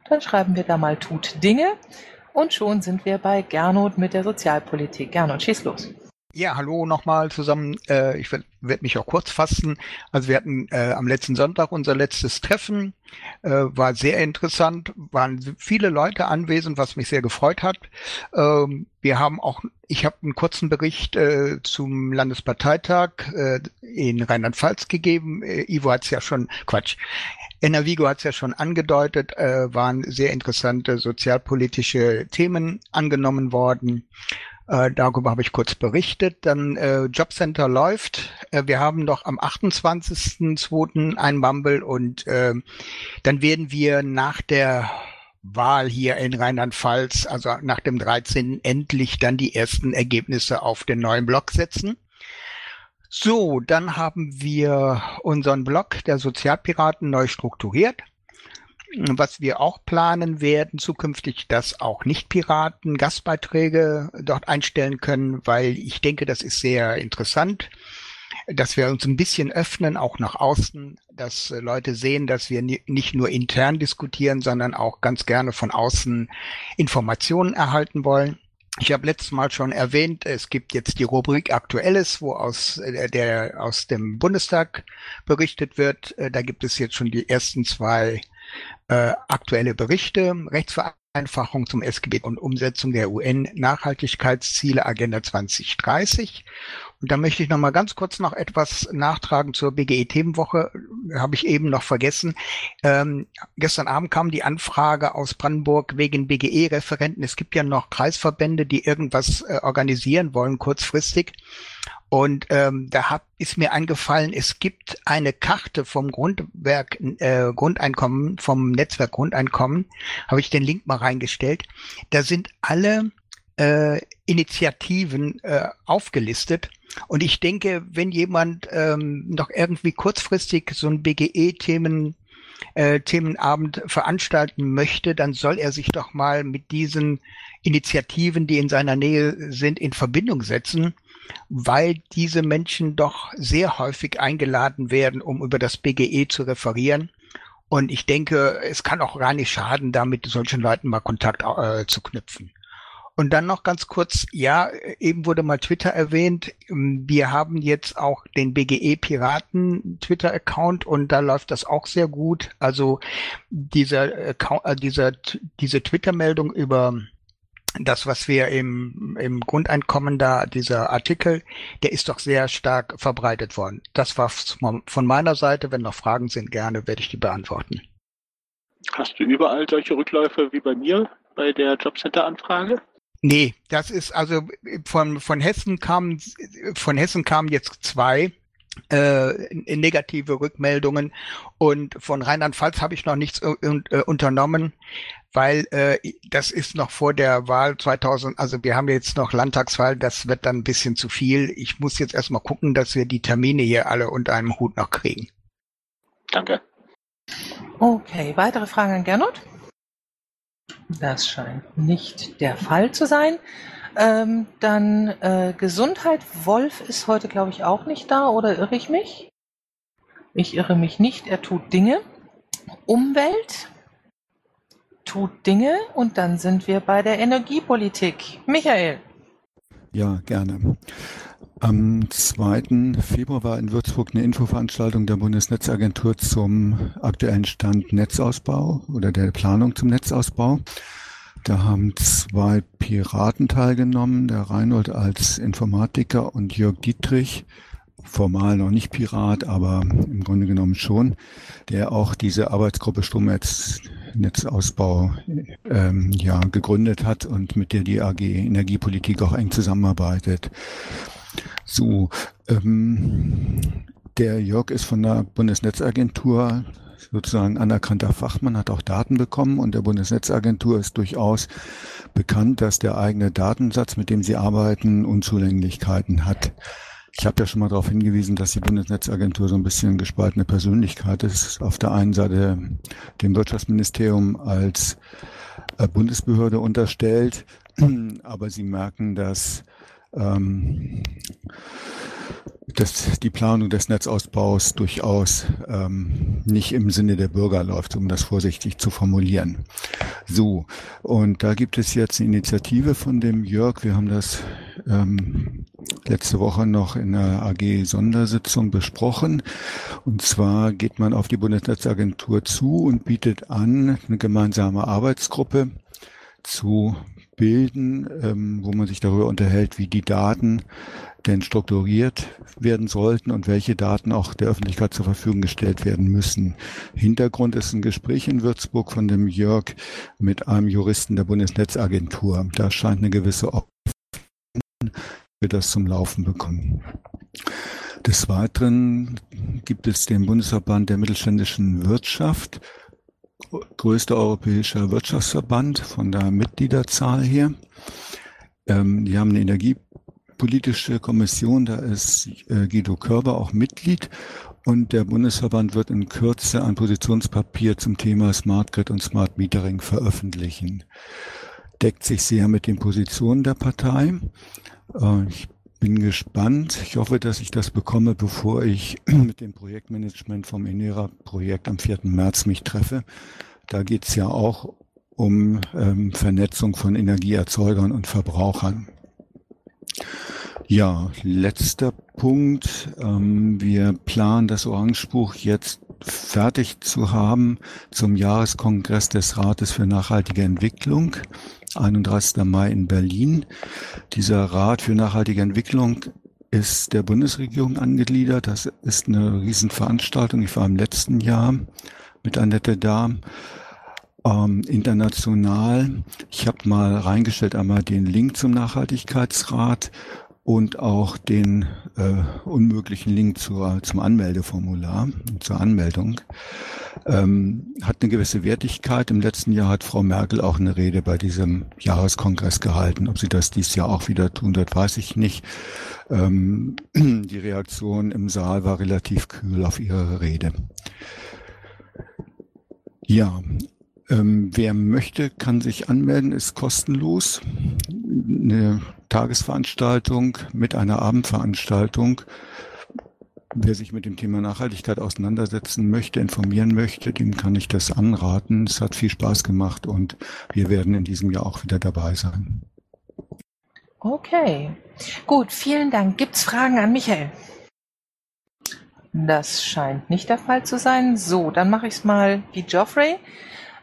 [SPEAKER 2] Dann schreiben wir da mal tut Dinge. Und schon sind wir bei Gernot mit der Sozialpolitik. Gernot, schieß los.
[SPEAKER 4] Ja, hallo nochmal zusammen. Äh, ich werde werd mich auch kurz fassen. Also wir hatten äh, am letzten Sonntag unser letztes Treffen. Äh, war sehr interessant, waren viele Leute anwesend, was mich sehr gefreut hat. Ähm, wir haben auch, ich habe einen kurzen Bericht äh, zum Landesparteitag äh, in Rheinland-Pfalz gegeben. Äh, Ivo hat es ja schon, Quatsch, Enervigo hat es ja schon angedeutet, waren sehr interessante sozialpolitische Themen angenommen worden. Äh, darüber habe ich kurz berichtet. Dann äh, Jobcenter läuft. Äh, wir haben noch am 28.02. ein Mumble und äh, dann werden wir nach der Wahl hier in Rheinland-Pfalz, also nach dem 13. endlich dann die ersten Ergebnisse auf den neuen Blog setzen. So, dann haben wir unseren Blog der Sozialpiraten neu strukturiert. Was wir auch planen werden zukünftig, dass auch Nicht-Piraten Gastbeiträge dort einstellen können, weil ich denke, das ist sehr interessant, dass wir uns ein bisschen öffnen, auch nach außen, dass Leute sehen, dass wir nicht nur intern diskutieren, sondern auch ganz gerne von außen Informationen erhalten wollen. Ich habe letztes Mal schon erwähnt, es gibt jetzt die Rubrik Aktuelles, wo aus äh, der aus dem Bundestag berichtet wird. Äh, da gibt es jetzt schon die ersten zwei äh, aktuelle Berichte. Rechtsvereinfachung zum SGB und Umsetzung der UN-Nachhaltigkeitsziele Agenda 2030. Und da möchte ich noch mal ganz kurz noch etwas nachtragen zur BGE-Themenwoche. Habe ich eben noch vergessen. Ähm, gestern Abend kam die Anfrage aus Brandenburg wegen BGE-Referenten. Es gibt ja noch Kreisverbände, die irgendwas äh, organisieren wollen kurzfristig. Und ähm, da hab, ist mir eingefallen, es gibt eine Karte vom Grundwerk äh, Grundeinkommen, vom Netzwerk Grundeinkommen, habe ich den Link mal reingestellt. Da sind alle äh, Initiativen äh, aufgelistet. Und ich denke, wenn jemand ähm, noch irgendwie kurzfristig so ein BGE-Themen äh, Themenabend veranstalten möchte, dann soll er sich doch mal mit diesen Initiativen, die in seiner Nähe sind, in Verbindung setzen weil diese Menschen doch sehr häufig eingeladen werden, um über das BGE zu referieren. Und ich denke, es kann auch gar nicht schaden, da mit solchen Leuten mal Kontakt äh, zu knüpfen. Und dann noch ganz kurz, ja, eben wurde mal Twitter erwähnt. Wir haben jetzt auch den BGE Piraten Twitter Account und da läuft das auch sehr gut. Also dieser, Account, äh, dieser, diese Twitter Meldung über das, was wir im, im Grundeinkommen da, dieser Artikel, der ist doch sehr stark verbreitet worden. Das war von meiner Seite. Wenn noch Fragen sind, gerne werde ich die beantworten.
[SPEAKER 6] Hast du überall solche Rückläufe wie bei mir bei der Jobcenter-Anfrage?
[SPEAKER 4] Nee, das ist also von, von Hessen kamen, von Hessen kamen jetzt zwei äh, negative Rückmeldungen und von Rheinland-Pfalz habe ich noch nichts äh, äh unternommen weil äh, das ist noch vor der Wahl 2000, also wir haben jetzt noch Landtagswahl, das wird dann ein bisschen zu viel. Ich muss jetzt erstmal gucken, dass wir die Termine hier alle unter einem Hut noch kriegen.
[SPEAKER 6] Danke.
[SPEAKER 2] Okay, weitere Fragen an Gernot? Das scheint nicht der Fall zu sein. Ähm, dann äh, Gesundheit. Wolf ist heute, glaube ich, auch nicht da, oder irre ich mich? Ich irre mich nicht, er tut Dinge. Umwelt tut Dinge und dann sind wir bei der Energiepolitik. Michael.
[SPEAKER 3] Ja, gerne. Am 2. Februar war in Würzburg eine Infoveranstaltung der Bundesnetzagentur zum aktuellen Stand Netzausbau oder der Planung zum Netzausbau. Da haben zwei Piraten teilgenommen, der Reinhold als Informatiker und Jörg Dietrich formal noch nicht Pirat, aber im Grunde genommen schon, der auch diese Arbeitsgruppe Stromnetzausbau ähm, ja, gegründet hat und mit der die AG Energiepolitik auch eng zusammenarbeitet. So, ähm, der Jörg ist von der Bundesnetzagentur sozusagen anerkannter Fachmann, hat auch Daten bekommen und der Bundesnetzagentur ist durchaus bekannt, dass der eigene Datensatz, mit dem sie arbeiten, Unzulänglichkeiten hat. Ich habe ja schon mal darauf hingewiesen, dass die Bundesnetzagentur so ein bisschen gespaltene Persönlichkeit ist. Auf der einen Seite dem Wirtschaftsministerium als äh, Bundesbehörde unterstellt, aber sie merken, dass ähm, dass die Planung des Netzausbaus durchaus ähm, nicht im Sinne der Bürger läuft, um das vorsichtig zu formulieren. So, und da gibt es jetzt eine Initiative von dem Jörg. Wir haben das ähm, letzte Woche noch in der AG Sondersitzung besprochen. Und zwar geht man auf die Bundesnetzagentur zu und bietet an, eine gemeinsame Arbeitsgruppe zu bilden, ähm, wo man sich darüber unterhält, wie die Daten denn strukturiert werden sollten und welche Daten auch der Öffentlichkeit zur Verfügung gestellt werden müssen. Hintergrund ist ein Gespräch in Würzburg von dem Jörg mit einem Juristen der Bundesnetzagentur. Da scheint eine gewisse Offenheit, wir das zum Laufen bekommen. Des Weiteren gibt es den Bundesverband der mittelständischen Wirtschaft, größter europäischer Wirtschaftsverband von der Mitgliederzahl her. Ähm, die haben eine Energie politische Kommission, da ist äh, Guido Körber auch Mitglied und der Bundesverband wird in Kürze ein Positionspapier zum Thema Smart Grid und Smart Metering veröffentlichen. Deckt sich sehr mit den Positionen der Partei. Äh, ich bin gespannt. Ich hoffe, dass ich das bekomme, bevor ich mit dem Projektmanagement vom Enera-Projekt am 4. März mich treffe. Da geht es ja auch um ähm, Vernetzung von Energieerzeugern und Verbrauchern. Ja, letzter Punkt. Ähm, wir planen das Orangebuch jetzt fertig zu haben zum Jahreskongress des Rates für nachhaltige Entwicklung, 31. Mai in Berlin. Dieser Rat für nachhaltige Entwicklung ist der Bundesregierung angegliedert. Das ist eine Riesenveranstaltung. Ich war im letzten Jahr mit Annette da. Ähm, international. Ich habe mal reingestellt einmal den Link zum Nachhaltigkeitsrat und auch den äh, unmöglichen Link zur, zum Anmeldeformular, zur Anmeldung, ähm, hat eine gewisse Wertigkeit. Im letzten Jahr hat Frau Merkel auch eine Rede bei diesem Jahreskongress gehalten. Ob sie das dieses Jahr auch wieder tun wird, weiß ich nicht. Ähm, die Reaktion im Saal war relativ kühl auf ihre Rede. Ja, ähm, wer möchte, kann sich anmelden, ist kostenlos. Eine Tagesveranstaltung mit einer Abendveranstaltung. Wer sich mit dem Thema Nachhaltigkeit auseinandersetzen möchte, informieren möchte, dem kann ich das anraten. Es hat viel Spaß gemacht und wir werden in diesem Jahr auch wieder dabei sein.
[SPEAKER 2] Okay, gut, vielen Dank. Gibt es Fragen an Michael? Das scheint nicht der Fall zu sein. So, dann mache ich es mal wie Geoffrey.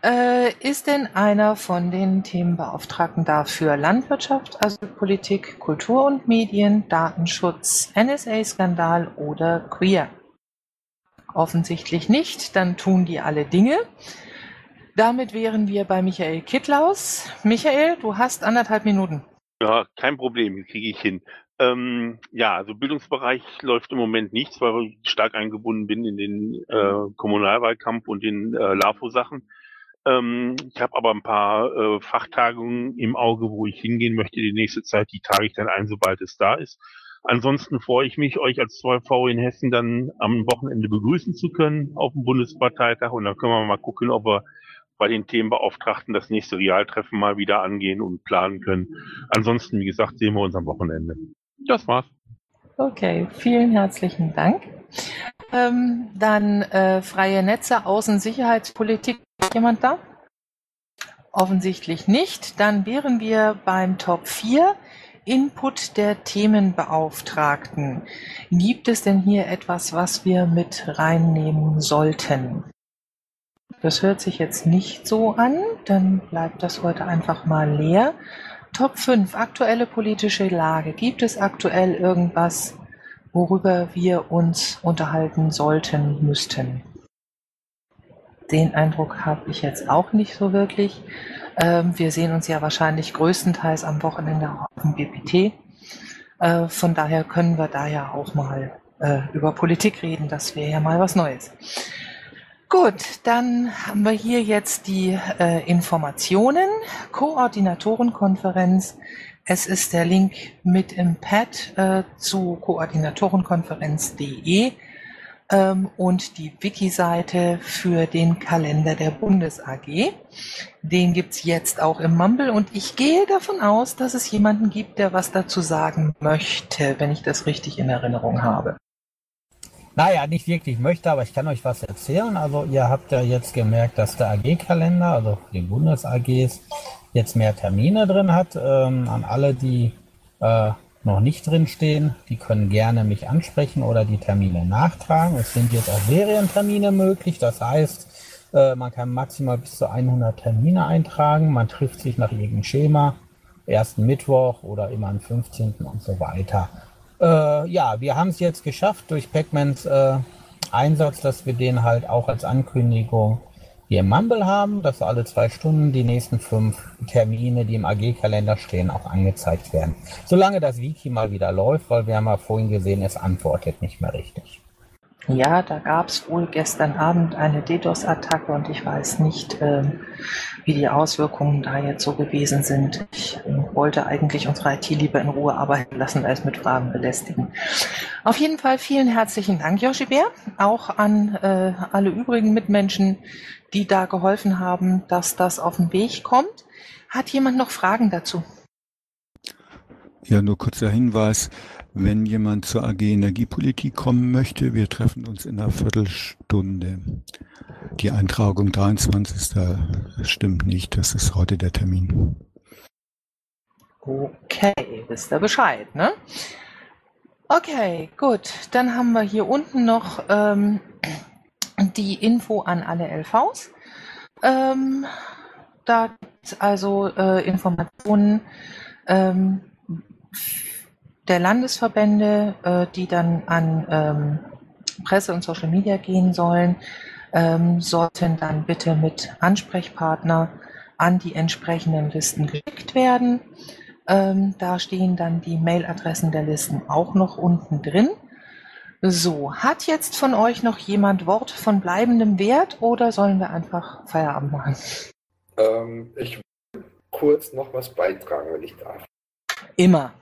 [SPEAKER 2] Äh, ist denn einer von den Themenbeauftragten dafür Landwirtschaft, Asylpolitik, Kultur und Medien, Datenschutz, NSA-Skandal oder Queer? Offensichtlich nicht, dann tun die alle Dinge. Damit wären wir bei Michael Kittlaus. Michael, du hast anderthalb Minuten.
[SPEAKER 5] Ja, kein Problem, kriege ich hin. Ähm, ja, also Bildungsbereich läuft im Moment nichts, weil ich stark eingebunden bin in den äh, Kommunalwahlkampf und den äh, LAFO-Sachen. Ähm, ich habe aber ein paar äh, Fachtagungen im Auge, wo ich hingehen möchte die nächste Zeit. Die trage ich dann ein, sobald es da ist. Ansonsten freue ich mich, euch als 2V in Hessen dann am Wochenende begrüßen zu können auf dem Bundesparteitag. Und dann können wir mal gucken, ob wir bei den Themenbeauftragten das nächste Realtreffen mal wieder angehen und planen können. Ansonsten, wie gesagt, sehen wir uns am Wochenende. Das war's.
[SPEAKER 2] Okay, vielen herzlichen Dank. Ähm, dann äh, freie Netze, Außensicherheitspolitik. Jemand da? Offensichtlich nicht. Dann wären wir beim Top 4. Input der Themenbeauftragten. Gibt es denn hier etwas, was wir mit reinnehmen sollten? Das hört sich jetzt nicht so an, dann bleibt das heute einfach mal leer. Top 5, aktuelle politische Lage. Gibt es aktuell irgendwas, worüber wir uns unterhalten sollten, müssten. Den Eindruck habe ich jetzt auch nicht so wirklich. Ähm, wir sehen uns ja wahrscheinlich größtenteils am Wochenende auf dem BPT. Äh, von daher können wir da ja auch mal äh, über Politik reden. Das wäre ja mal was Neues. Gut, dann haben wir hier jetzt die äh, Informationen. Koordinatorenkonferenz. Es ist der Link mit im Pad äh, zu koordinatorenkonferenz.de und die Wiki-Seite für den Kalender der Bundes AG. Den gibt's jetzt auch im Mumble und ich gehe davon aus, dass es jemanden gibt, der was dazu sagen möchte, wenn ich das richtig in Erinnerung habe.
[SPEAKER 13] Naja, nicht wirklich möchte, aber ich kann euch was erzählen. Also ihr habt ja jetzt gemerkt, dass der AG-Kalender, also die Bundes-AGs, jetzt mehr Termine drin hat. Ähm, an alle, die äh, noch nicht drin stehen, die können gerne mich ansprechen oder die Termine nachtragen. Es sind jetzt auch Serientermine möglich. Das heißt, äh, man kann maximal bis zu 100 Termine eintragen. Man trifft sich nach irgendeinem Schema, ersten Mittwoch oder immer am 15. und so weiter. Äh, ja, wir haben es jetzt geschafft durch Pacmans äh, Einsatz, dass wir den halt auch als Ankündigung im Mumble haben, dass alle zwei Stunden die nächsten fünf Termine, die im AG-Kalender stehen, auch angezeigt werden. Solange das Wiki mal wieder läuft, weil wir haben ja vorhin gesehen, es antwortet nicht mehr richtig.
[SPEAKER 2] Ja, da gab es wohl gestern Abend eine DDoS-Attacke und ich weiß nicht, ähm, wie die Auswirkungen da jetzt so gewesen sind. Ich äh, wollte eigentlich unsere IT lieber in Ruhe arbeiten lassen, als mit Fragen belästigen. Auf jeden Fall vielen herzlichen Dank, Joshi Bär, auch an äh, alle übrigen Mitmenschen, die da geholfen haben, dass das auf den Weg kommt. Hat jemand noch Fragen dazu?
[SPEAKER 3] Ja, nur kurzer Hinweis. Wenn jemand zur AG Energiepolitik kommen möchte, wir treffen uns in einer Viertelstunde. Die Eintragung 23. stimmt nicht, das ist heute der Termin.
[SPEAKER 2] Okay, wisst ihr Bescheid, ne? Okay, gut. Dann haben wir hier unten noch ähm, die Info an alle LVs. Ähm, da gibt es also äh, Informationen ähm, der Landesverbände, äh, die dann an ähm, Presse und Social Media gehen sollen, ähm, sollten dann bitte mit Ansprechpartner an die entsprechenden Listen geschickt werden. Ähm, da stehen dann die Mailadressen der Listen auch noch unten drin. So, hat jetzt von euch noch jemand Wort von bleibendem Wert oder sollen wir einfach Feierabend machen?
[SPEAKER 11] Ähm, ich will kurz noch was beitragen, wenn ich darf.
[SPEAKER 2] Immer.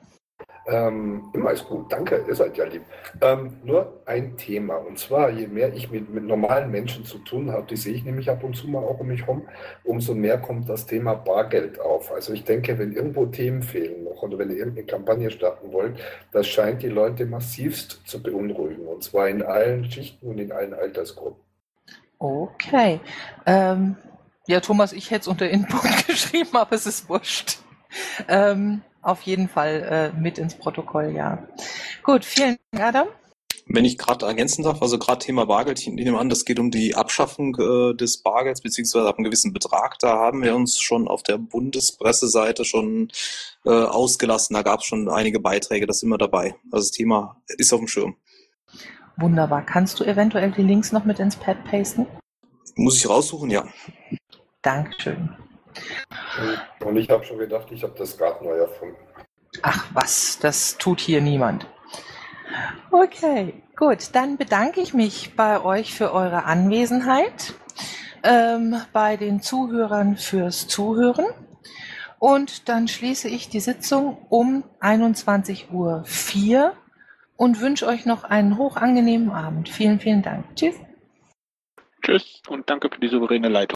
[SPEAKER 11] Ähm, immer ist gut, danke, ihr seid ja lieb. Ähm, nur ein Thema, und zwar, je mehr ich mit, mit normalen Menschen zu tun habe, die sehe ich nämlich ab und zu mal auch um mich herum, umso mehr kommt das Thema Bargeld auf. Also ich denke, wenn irgendwo Themen fehlen noch oder wenn ihr irgendeine Kampagne starten wollt, das scheint die Leute massivst zu beunruhigen, und zwar in allen Schichten und in allen Altersgruppen.
[SPEAKER 2] Okay. Ähm, ja, Thomas, ich hätte es unter Input geschrieben, aber es ist wurscht. Ähm, auf jeden Fall äh, mit ins Protokoll, ja. Gut, vielen Dank, Adam.
[SPEAKER 12] Wenn ich gerade ergänzen darf, also gerade Thema Bargeld, ich nehme an, das geht um die Abschaffung äh, des Bargelds beziehungsweise ab einem gewissen Betrag. Da haben wir uns schon auf der Bundespresseseite schon äh, ausgelassen. Da gab es schon einige Beiträge, das ist immer dabei. Also das Thema ist auf dem Schirm.
[SPEAKER 2] Wunderbar. Kannst du eventuell die Links noch mit ins Pad pasten?
[SPEAKER 12] Muss ich raussuchen, ja.
[SPEAKER 2] Dankeschön.
[SPEAKER 11] Und ich habe schon gedacht, ich habe das Rad neu erfunden.
[SPEAKER 2] Ach was, das tut hier niemand. Okay, gut, dann bedanke ich mich bei euch für eure Anwesenheit, ähm, bei den Zuhörern fürs Zuhören und dann schließe ich die Sitzung um 21.04 Uhr und wünsche euch noch einen hochangenehmen Abend. Vielen, vielen Dank. Tschüss.
[SPEAKER 6] Tschüss und danke für die souveräne Leitung.